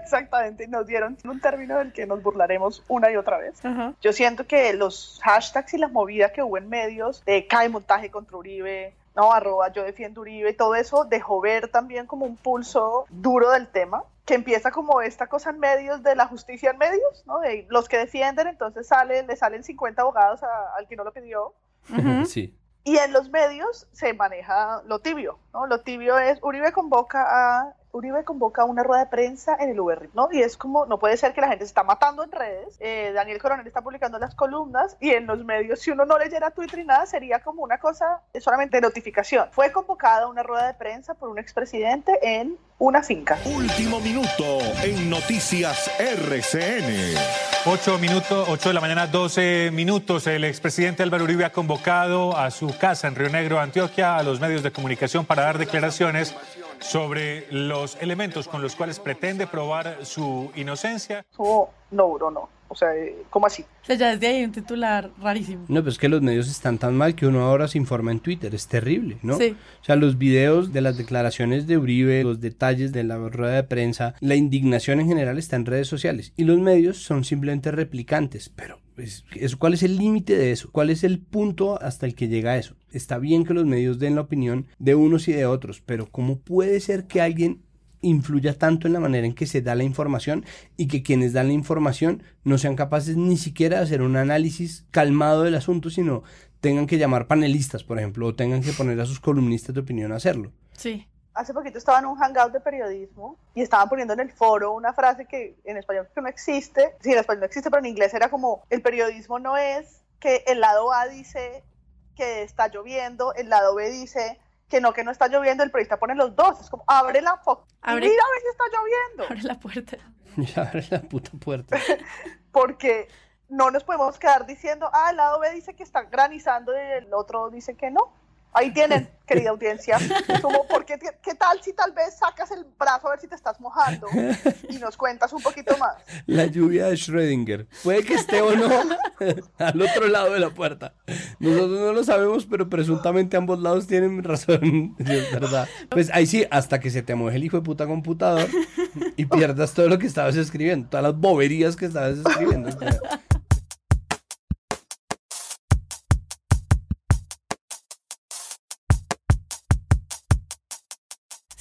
Exactamente, y nos dieron un término del que nos burlaremos una y otra vez. Yo siento que los hashtags y la movida que hubo en medios de cae montaje contra Uribe, no, arroba yo defiendo Uribe, todo eso dejó ver también como un pulso duro del tema, que empieza como esta cosa en medios de la justicia en medios, ¿no? De los que defienden, entonces salen, le salen 50 abogados a- al que no lo pidió. sí. Y en los medios se maneja lo tibio, ¿no? Lo tibio es Uribe convoca a Uribe convoca una rueda de prensa en el UR, ¿no? Y es como, no puede ser que la gente se está matando en redes, eh, Daniel Coronel está publicando las columnas y en los medios, si uno no leyera Twitter ni nada, sería como una cosa de solamente notificación. Fue convocada una rueda de prensa por un expresidente en una finca. Último minuto en Noticias RCN. 8 minutos, 8 de la mañana, 12 minutos. El expresidente Álvaro Uribe ha convocado a su casa en Río Negro, Antioquia, a los medios de comunicación para dar declaraciones sobre los elementos con los cuales pretende probar su inocencia. Como, no, bro, no. O sea, eh, ¿cómo así? O sea, ya desde ahí un titular rarísimo. No, pues es que los medios están tan mal que uno ahora se informa en Twitter. Es terrible, ¿no? Sí. O sea, los videos de las declaraciones de Uribe, los detalles de la rueda de prensa, la indignación en general está en redes sociales. Y los medios son simplemente replicantes. Pero, ¿cuál es el límite de eso? ¿Cuál es el punto hasta el que llega eso? Está bien que los medios den la opinión de unos y de otros, pero ¿cómo puede ser que alguien influya tanto en la manera en que se da la información y que quienes dan la información no sean capaces ni siquiera de hacer un análisis calmado del asunto, sino tengan que llamar panelistas, por ejemplo, o tengan que poner a sus columnistas de opinión a hacerlo. Sí. Hace poquito estaba en un hangout de periodismo y estaban poniendo en el foro una frase que en español que no existe, sí, en español no existe, pero en inglés era como, el periodismo no es que el lado A dice que está lloviendo, el lado B dice que no, que no está lloviendo, el periodista pone los dos, es como, abre la foto, Abre- mira a ver si está lloviendo. Abre la puerta. Ya abre la puta puerta. porque no nos podemos quedar diciendo, ah, el lado B dice que está granizando y el otro dice que no. Ahí tienen, querida audiencia. Como, ¿por qué, ¿Qué tal si tal vez sacas el brazo a ver si te estás mojando y nos cuentas un poquito más? La lluvia de Schrödinger. Puede que esté o no al otro lado de la puerta. Nosotros no lo sabemos, pero presuntamente ambos lados tienen razón. Es verdad. Pues ahí sí, hasta que se te moje el hijo de puta computador, y pierdas todo lo que estabas escribiendo, todas las boberías que estabas escribiendo.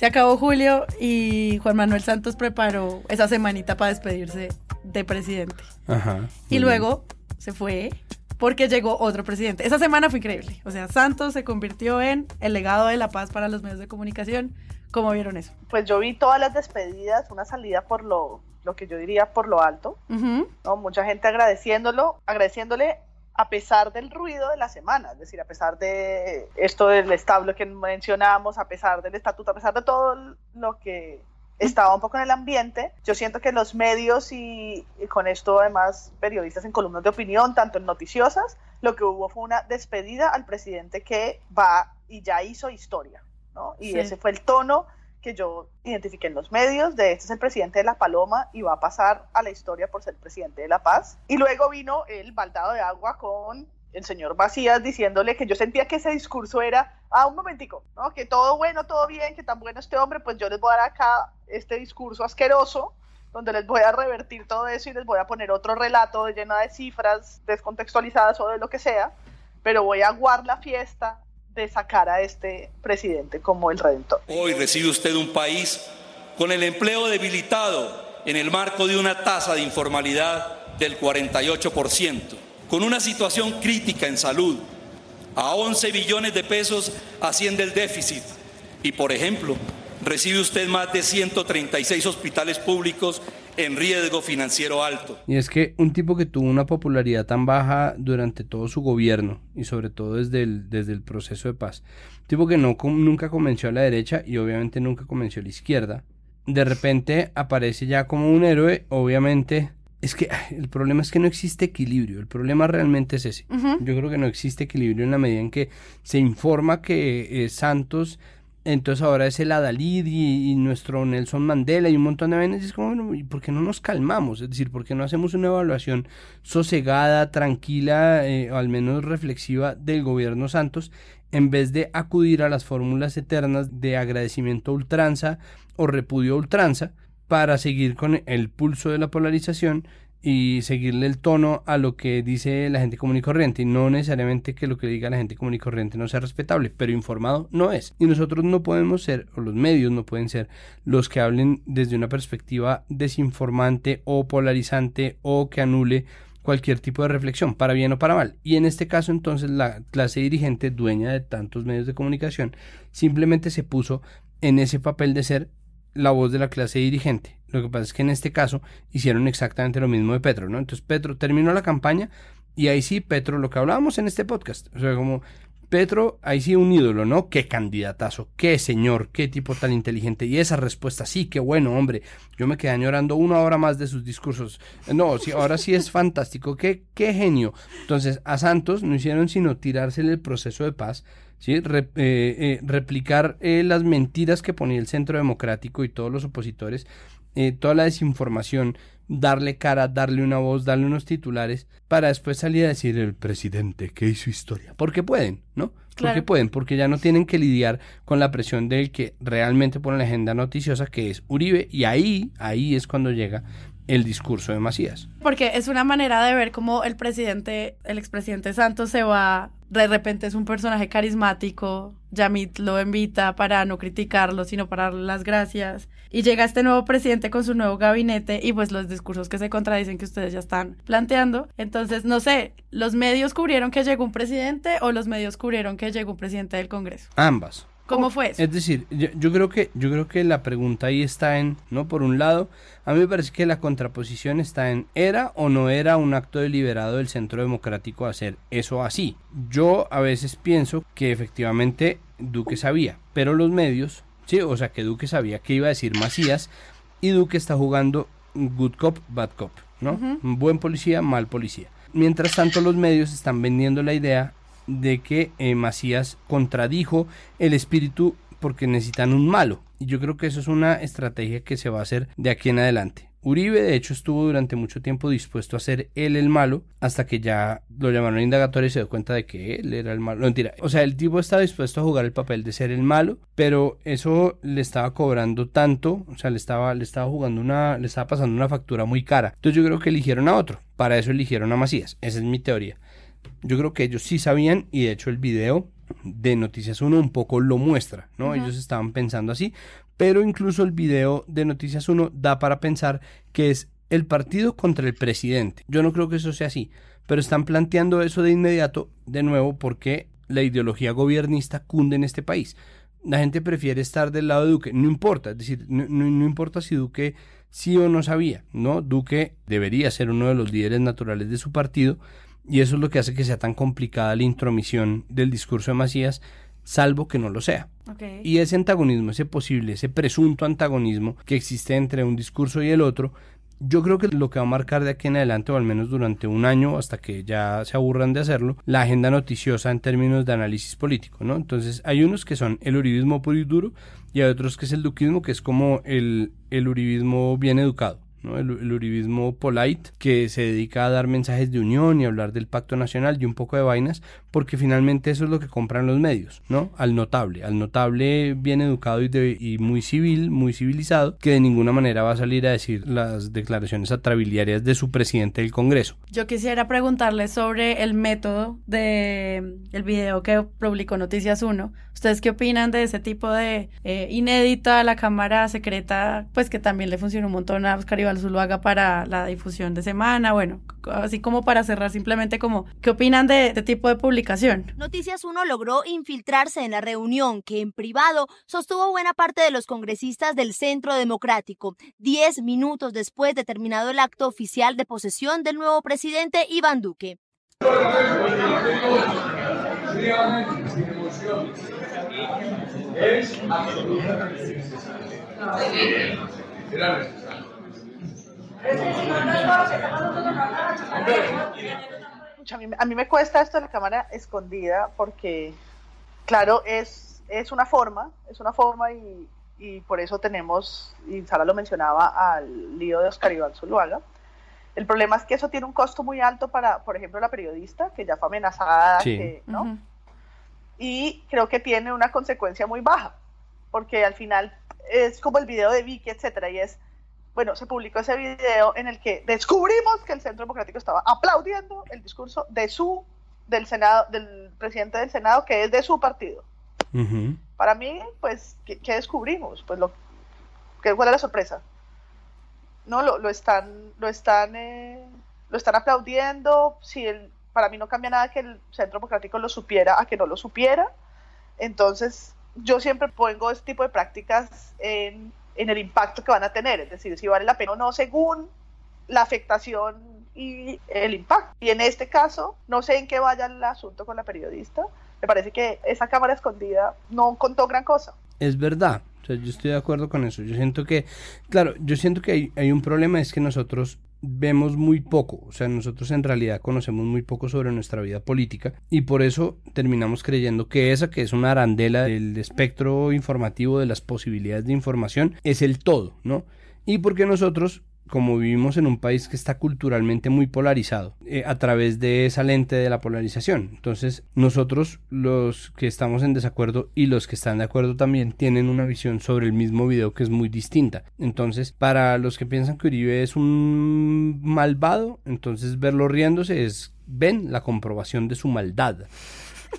Se acabó julio y Juan Manuel Santos preparó esa semanita para despedirse de presidente. Ajá. Y luego se fue porque llegó otro presidente. Esa semana fue increíble. O sea, Santos se convirtió en el legado de la paz para los medios de comunicación. ¿Cómo vieron eso? Pues yo vi todas las despedidas, una salida por lo, lo que yo diría por lo alto. ¿no? Mucha gente agradeciéndolo, agradeciéndole a pesar del ruido de la semana, es decir, a pesar de esto del establo que mencionábamos, a pesar del estatuto, a pesar de todo lo que estaba un poco en el ambiente, yo siento que los medios y, con esto además periodistas en columnas de opinión, tanto en noticiosas, lo que hubo fue una despedida al presidente que va y ya hizo historia, ¿no? Y ese fue el tono que yo identifiqué en los medios, de este es el presidente de La Paloma y va a pasar a la historia por ser presidente de La Paz. Y luego vino el baldado de agua con el señor Macías diciéndole que yo sentía que ese discurso era, ah, un momentico, ¿no? Que todo bueno, todo bien, que tan bueno este hombre, pues yo les voy a dar acá este discurso asqueroso donde les voy a revertir todo eso y les voy a poner otro relato lleno de cifras descontextualizadas o de lo que sea, pero voy a aguar la fiesta de sacar a este presidente como el redentor. Hoy recibe usted un país con el empleo debilitado en el marco de una tasa de informalidad del 48%, con una situación crítica en salud. A 11 billones de pesos asciende el déficit y, por ejemplo, recibe usted más de 136 hospitales públicos en riesgo financiero alto. Y es que un tipo que tuvo una popularidad tan baja durante todo su gobierno y sobre todo desde el, desde el proceso de paz, un tipo que no, nunca convenció a la derecha y obviamente nunca convenció a la izquierda, de repente aparece ya como un héroe, obviamente... Es que el problema es que no existe equilibrio, el problema realmente es ese. Yo creo que no existe equilibrio en la medida en que se informa que eh, Santos entonces ahora es el Adalid y, nuestro Nelson Mandela y un montón de veces. Y como, bueno, ¿y por qué no nos calmamos? Es decir, ¿por qué no hacemos una evaluación sosegada, tranquila, eh, o al menos reflexiva del gobierno Santos, en vez de acudir a las fórmulas eternas de agradecimiento ultranza o repudio ultranza para seguir con el pulso de la polarización y seguirle el tono a lo que dice la gente común y corriente. Y no necesariamente que lo que diga la gente común y corriente no sea respetable, pero informado no es. Y nosotros no podemos ser, o los medios no pueden ser, los que hablen desde una perspectiva desinformante o polarizante o que anule cualquier tipo de reflexión, para bien o para mal. Y en este caso entonces la clase dirigente, dueña de tantos medios de comunicación, simplemente se puso en ese papel de ser la voz de la clase dirigente. Lo que pasa es que en este caso hicieron exactamente lo mismo de Petro, ¿no? Entonces Petro terminó la campaña y ahí sí Petro, lo que hablábamos en este podcast, o sea, como Petro, ahí sí un ídolo, ¿no? Qué candidatazo, qué señor, qué tipo tan inteligente. Y esa respuesta, sí, qué bueno, hombre. Yo me quedé añorando una hora más de sus discursos. No, sí, ahora sí es fantástico, qué, qué genio. Entonces, a Santos no hicieron sino tirársele el proceso de paz ¿sí? Eh, eh, replicar eh, las mentiras que ponía el Centro Democrático y todos los opositores, toda la desinformación, darle cara, darle una voz, darle unos titulares, para después salir a decir el presidente que hizo historia. Porque pueden, ¿no? Porque pueden, porque ya no tienen que lidiar con la presión del que realmente pone la agenda noticiosa, que es Uribe, y ahí, ahí es cuando llega el discurso de Macías. Porque es una manera de ver cómo el presidente, el expresidente Santos se va, de repente es un personaje carismático, Yamit lo invita para no criticarlo, sino para darle las gracias. Y llega este nuevo presidente con su nuevo gabinete y pues los discursos que se contradicen que ustedes ya están planteando. Entonces, no sé, ¿los medios cubrieron que llegó un presidente o los medios cubrieron que llegó un presidente del Congreso? Ambas. ¿Cómo fue eso? Es decir, yo, creo que yo creo que la pregunta ahí está en, ¿no? Por un lado, a mí me parece que la contraposición está en ¿era o no era un acto deliberado del Centro Democrático hacer eso así? Yo a veces pienso que efectivamente Duque sabía, pero los medios, sí, o sea, que Duque sabía que iba a decir Macías y Duque está jugando good cop, bad cop, ¿no? Buen policía, mal policía. Mientras tanto, los medios están vendiendo la idea de que eh, Macías contradijo el espíritu porque necesitan un malo. Y yo creo que eso es una estrategia que se va a hacer de aquí en adelante. Uribe, de hecho, estuvo durante mucho tiempo dispuesto a ser él el malo, hasta que ya lo llamaron indagatorio y se dio cuenta de que él era el malo. No, mentira. O sea, el tipo estaba dispuesto a jugar el papel de ser el malo, pero eso le estaba cobrando tanto, o sea, le estaba, le estaba jugando una, le estaba pasando una factura muy cara. Entonces yo creo que eligieron a otro. Para eso eligieron a Macías. Esa es mi teoría. Yo creo que ellos sí sabían y de hecho el video de Noticias 1 un poco lo muestra, ¿no? Ellos estaban pensando así, pero incluso el video de Noticias 1 da para pensar que es el partido contra el presidente. Yo no creo que eso sea así, pero están planteando eso de inmediato, de nuevo, porque la ideología gobernista cunde en este país. La gente prefiere estar del lado de Duque, no importa, es decir, no, no importa si Duque sí o no sabía, ¿no? Duque debería ser uno de los líderes naturales de su partido, y eso es lo que hace que sea tan complicada la intromisión del discurso de Macías, salvo que no lo sea. Y ese antagonismo, ese posible, ese presunto antagonismo que existe entre un discurso y el otro, yo creo que lo que va a marcar de aquí en adelante, o al menos durante un año, hasta que ya se aburran de hacerlo, la agenda noticiosa en términos de análisis político, ¿no? Entonces, hay unos que son el uribismo puro y duro, y hay otros que es el duquismo, que es como el, el uribismo bien educado. El, uribismo polite, que se dedica a dar mensajes de unión y hablar del pacto nacional y un poco de vainas, porque finalmente eso es lo que compran los medios, ¿no? Al notable, al notable bien educado y, y muy civil, muy civilizado, que de ninguna manera va a salir a decir las declaraciones atrabiliarias de su presidente del Congreso. Yo quisiera preguntarle sobre el método de el video que publicó Noticias 1. ¿Ustedes qué opinan de ese tipo de eh, inédita la cámara secreta, pues que también le funciona un montón a Oscar Iván haga para la difusión de semana? Bueno, así como para cerrar simplemente como, ¿qué opinan de este tipo de publicación? Noticias 1 logró infiltrarse en la reunión que en privado sostuvo buena parte de los congresistas del Centro Democrático, diez minutos después de terminado el acto oficial de posesión del nuevo presidente Iván Duque. A mí, me cuesta esto de la cámara escondida porque, claro, es, es una forma, es una forma y, y por eso tenemos, y Sara lo mencionaba, al lío de Oscar Iván Zuluaga. El problema es que eso tiene un costo muy alto para, por ejemplo, la periodista, que ya fue amenazada, ¿no? Y creo que tiene una consecuencia muy baja, porque al final es como el video de Vicky, etcétera, y es bueno, se publicó ese video en el que descubrimos que el Centro Democrático estaba aplaudiendo el discurso de su, del Senado, del presidente del Senado, que es de su partido. Para mí, pues, ¿qué, descubrimos? Pues lo, ¿qué, ¿cuál es la sorpresa? No, lo, lo están, lo están, eh, lo están aplaudiendo. Si el, para mí no cambia nada que el Centro Democrático lo supiera a que no lo supiera. Entonces, yo siempre pongo este tipo de prácticas en en el impacto que van a tener, es decir, si vale la pena o no según la afectación y el impacto. Y en este caso, no sé en qué vaya el asunto con la periodista, me parece que esa cámara escondida no contó gran cosa. Es verdad, o sea, yo estoy de acuerdo con eso. Yo siento que, claro, yo siento que hay, hay un problema, es que nosotros vemos muy poco, o sea, nosotros en realidad conocemos muy poco sobre nuestra vida política y por eso terminamos creyendo que esa que es una arandela del espectro informativo de las posibilidades de información es el todo, ¿no? Y porque nosotros como vivimos en un país que está culturalmente muy polarizado, eh, a través de esa lente de la polarización. Entonces, nosotros, los que estamos en desacuerdo y los que están de acuerdo también, tienen una visión sobre el mismo video que es muy distinta. Entonces, para los que piensan que Uribe es un malvado, entonces verlo riéndose es, ven la comprobación de su maldad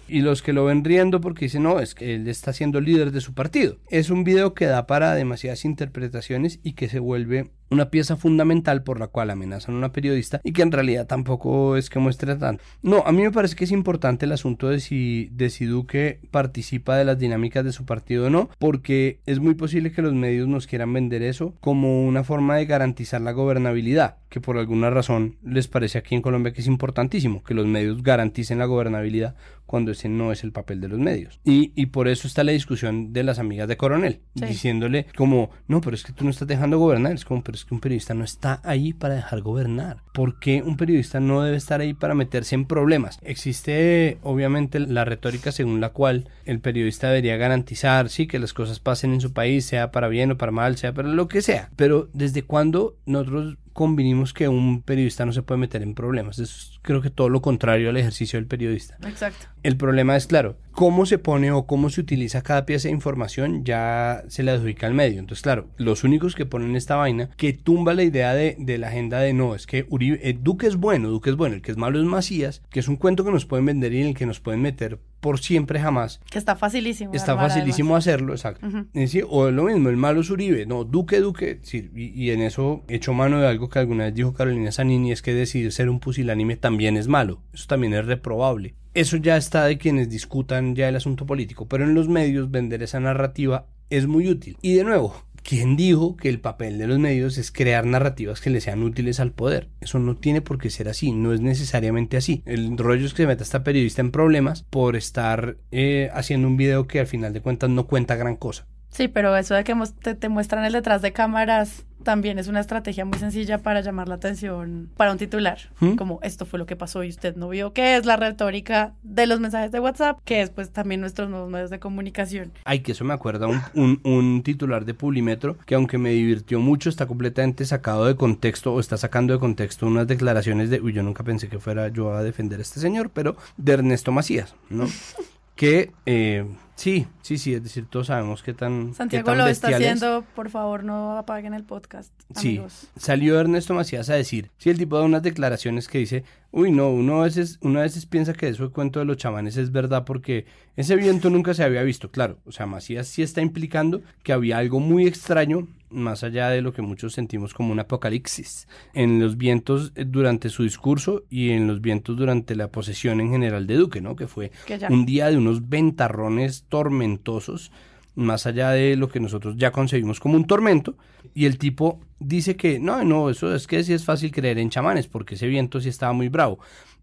y los que lo ven riendo porque dicen, no, es que él está siendo líder de su partido. Es un video que da para demasiadas interpretaciones y que se vuelve una pieza fundamental por la cual amenazan a una periodista y que en realidad tampoco es que muestre tanto. No, a mí me parece que es importante el asunto de si, de si Duque participa de las dinámicas de su partido o no, porque es muy posible que los medios nos quieran vender eso como una forma de garantizar la gobernabilidad, que por alguna razón les parece aquí en Colombia que es importantísimo que los medios garanticen la gobernabilidad cuando ese no es el papel de los medios. Y, y por eso está la discusión de las amigas de Coronel, Sí. diciéndole como, no, pero es que tú no estás dejando gobernar. Es como, pero es que un periodista no está ahí para dejar gobernar. ¿Por qué un periodista no debe estar ahí para meterse en problemas? Existe obviamente la retórica según la cual el periodista debería garantizar, sí, que las cosas pasen en su país, sea para bien o para mal, sea para lo que sea. Pero ¿desde cuándo nosotros convinimos que un periodista no se puede meter en problemas? Eso es, creo que todo lo contrario al ejercicio del periodista. Exacto. El problema es, claro, cómo se pone o cómo se utiliza cada pieza de información ya se le adjudica al medio. Entonces, claro, los únicos que ponen esta vaina que tumba la idea de, de la agenda de no, es que Uribe, eh, Duque es bueno, Duque es bueno, el que es malo es Macías, que es un cuento que nos pueden vender y en el que nos pueden meter por siempre jamás. Que está facilísimo. Está armar, facilísimo hacerlo, exacto. Ujú. Es decir, o lo mismo, el malo es Uribe, no, Duque, Duque, sí, y, y en eso echo mano de algo que alguna vez dijo Carolina Zanini, es que decidir ser un pusilánime también es malo, eso también es reprobable. Eso ya está de quienes discutan ya el asunto político, pero en los medios vender esa narrativa es muy útil. Y de nuevo, ¿quién dijo que el papel de los medios es crear narrativas que le sean útiles al poder? Eso no tiene por qué ser así, no es necesariamente así. El rollo es que se meta esta periodista en problemas por estar eh, haciendo un video que al final de cuentas no cuenta gran cosa. Sí, pero eso de que te, te muestran el detrás de cámaras también es una estrategia muy sencilla para llamar la atención para un titular. ¿Mm? Como esto fue lo que pasó y usted no vio, que es la retórica de los mensajes de WhatsApp, que es pues también nuestros nuevos medios de comunicación. Ay, que eso me acuerda un, un, un titular de Publimetro que aunque me divirtió mucho está completamente sacado de contexto o está sacando de contexto unas declaraciones de, uy, yo nunca pensé que fuera yo a defender a este señor, pero de Ernesto Macías, ¿no? que eh, sí, sí, sí, es decir, todos sabemos qué tan, qué Santiago tan lo está es. haciendo, por favor no apaguen el podcast. Sí, salió Ernesto Macías a decir, sí, el tipo da unas declaraciones que dice, uy, no, uno a veces, uno a veces piensa que eso de cuento de los chamanes es verdad porque ese viento nunca se había visto, claro, o sea, Macías sí está implicando que había algo muy extraño, más allá de lo que muchos sentimos como un apocalipsis, en los vientos eh, durante su discurso y en los vientos durante la posesión en general de Duque, ¿no? Que fue Que un día de unos ventarrones tormentosos, más allá de lo que nosotros ya concebimos como un tormento, y el tipo dice que no, no, eso es que sí es fácil creer en chamanes, porque ese viento sí estaba muy bravo.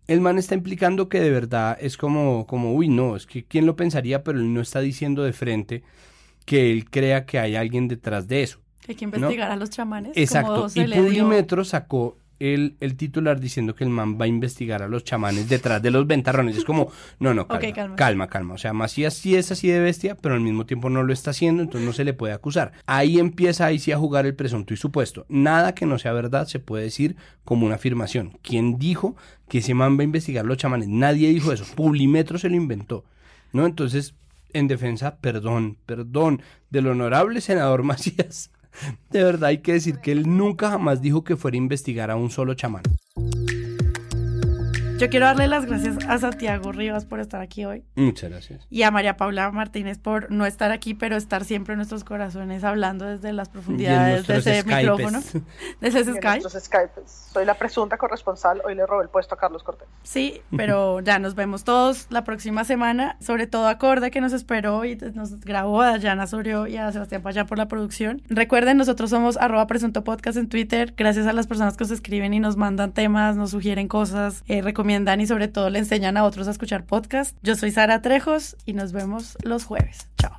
El man está implicando que de verdad es como, como, uy, no, es que quién lo pensaría, pero él no está diciendo de frente que él crea que hay alguien detrás de eso. Que hay que ¿no? investigar a los chamanes. Exacto. como Y Publimetro sacó el, el titular diciendo que el man va a investigar a los chamanes detrás de los ventarrones. Es como, no, no, calma, calma, calma. O sea, Macías sí es así de bestia, pero al mismo tiempo no lo está haciendo, entonces no se le puede acusar. Ahí empieza ahí sí a jugar el presunto y supuesto. Nada que no sea verdad se puede decir como una afirmación. ¿Quién dijo que ese man va a investigar a los chamanes? Nadie dijo eso. Publimetro se lo inventó. ¿No? Entonces, en defensa, perdón, perdón, del honorable senador Macías. De verdad hay que decir que él nunca jamás dijo que fuera a investigar a un solo chamán. Yo quiero darle las gracias a Santiago Rivas por estar aquí hoy. Muchas gracias. Y a María Paula Martínez por no estar aquí, pero estar siempre en nuestros corazones hablando desde las profundidades de ese Skypes. micrófono, de ese Skype. Skypes. Soy la presunta corresponsal, hoy le robé el puesto a Carlos Cortés. Sí, pero ya nos vemos todos la próxima semana, sobre todo Acorde que nos esperó y nos grabó a Dayana Sorio y a Sebastián Payá por la producción. Recuerden, nosotros somos arroba presunto podcast en Twitter, gracias a las personas que nos escriben y nos mandan temas, nos sugieren cosas, eh, recomiendan y sobre todo le enseñan a otros a escuchar podcast. Yo soy Sara Trejos y nos vemos los jueves. Chao.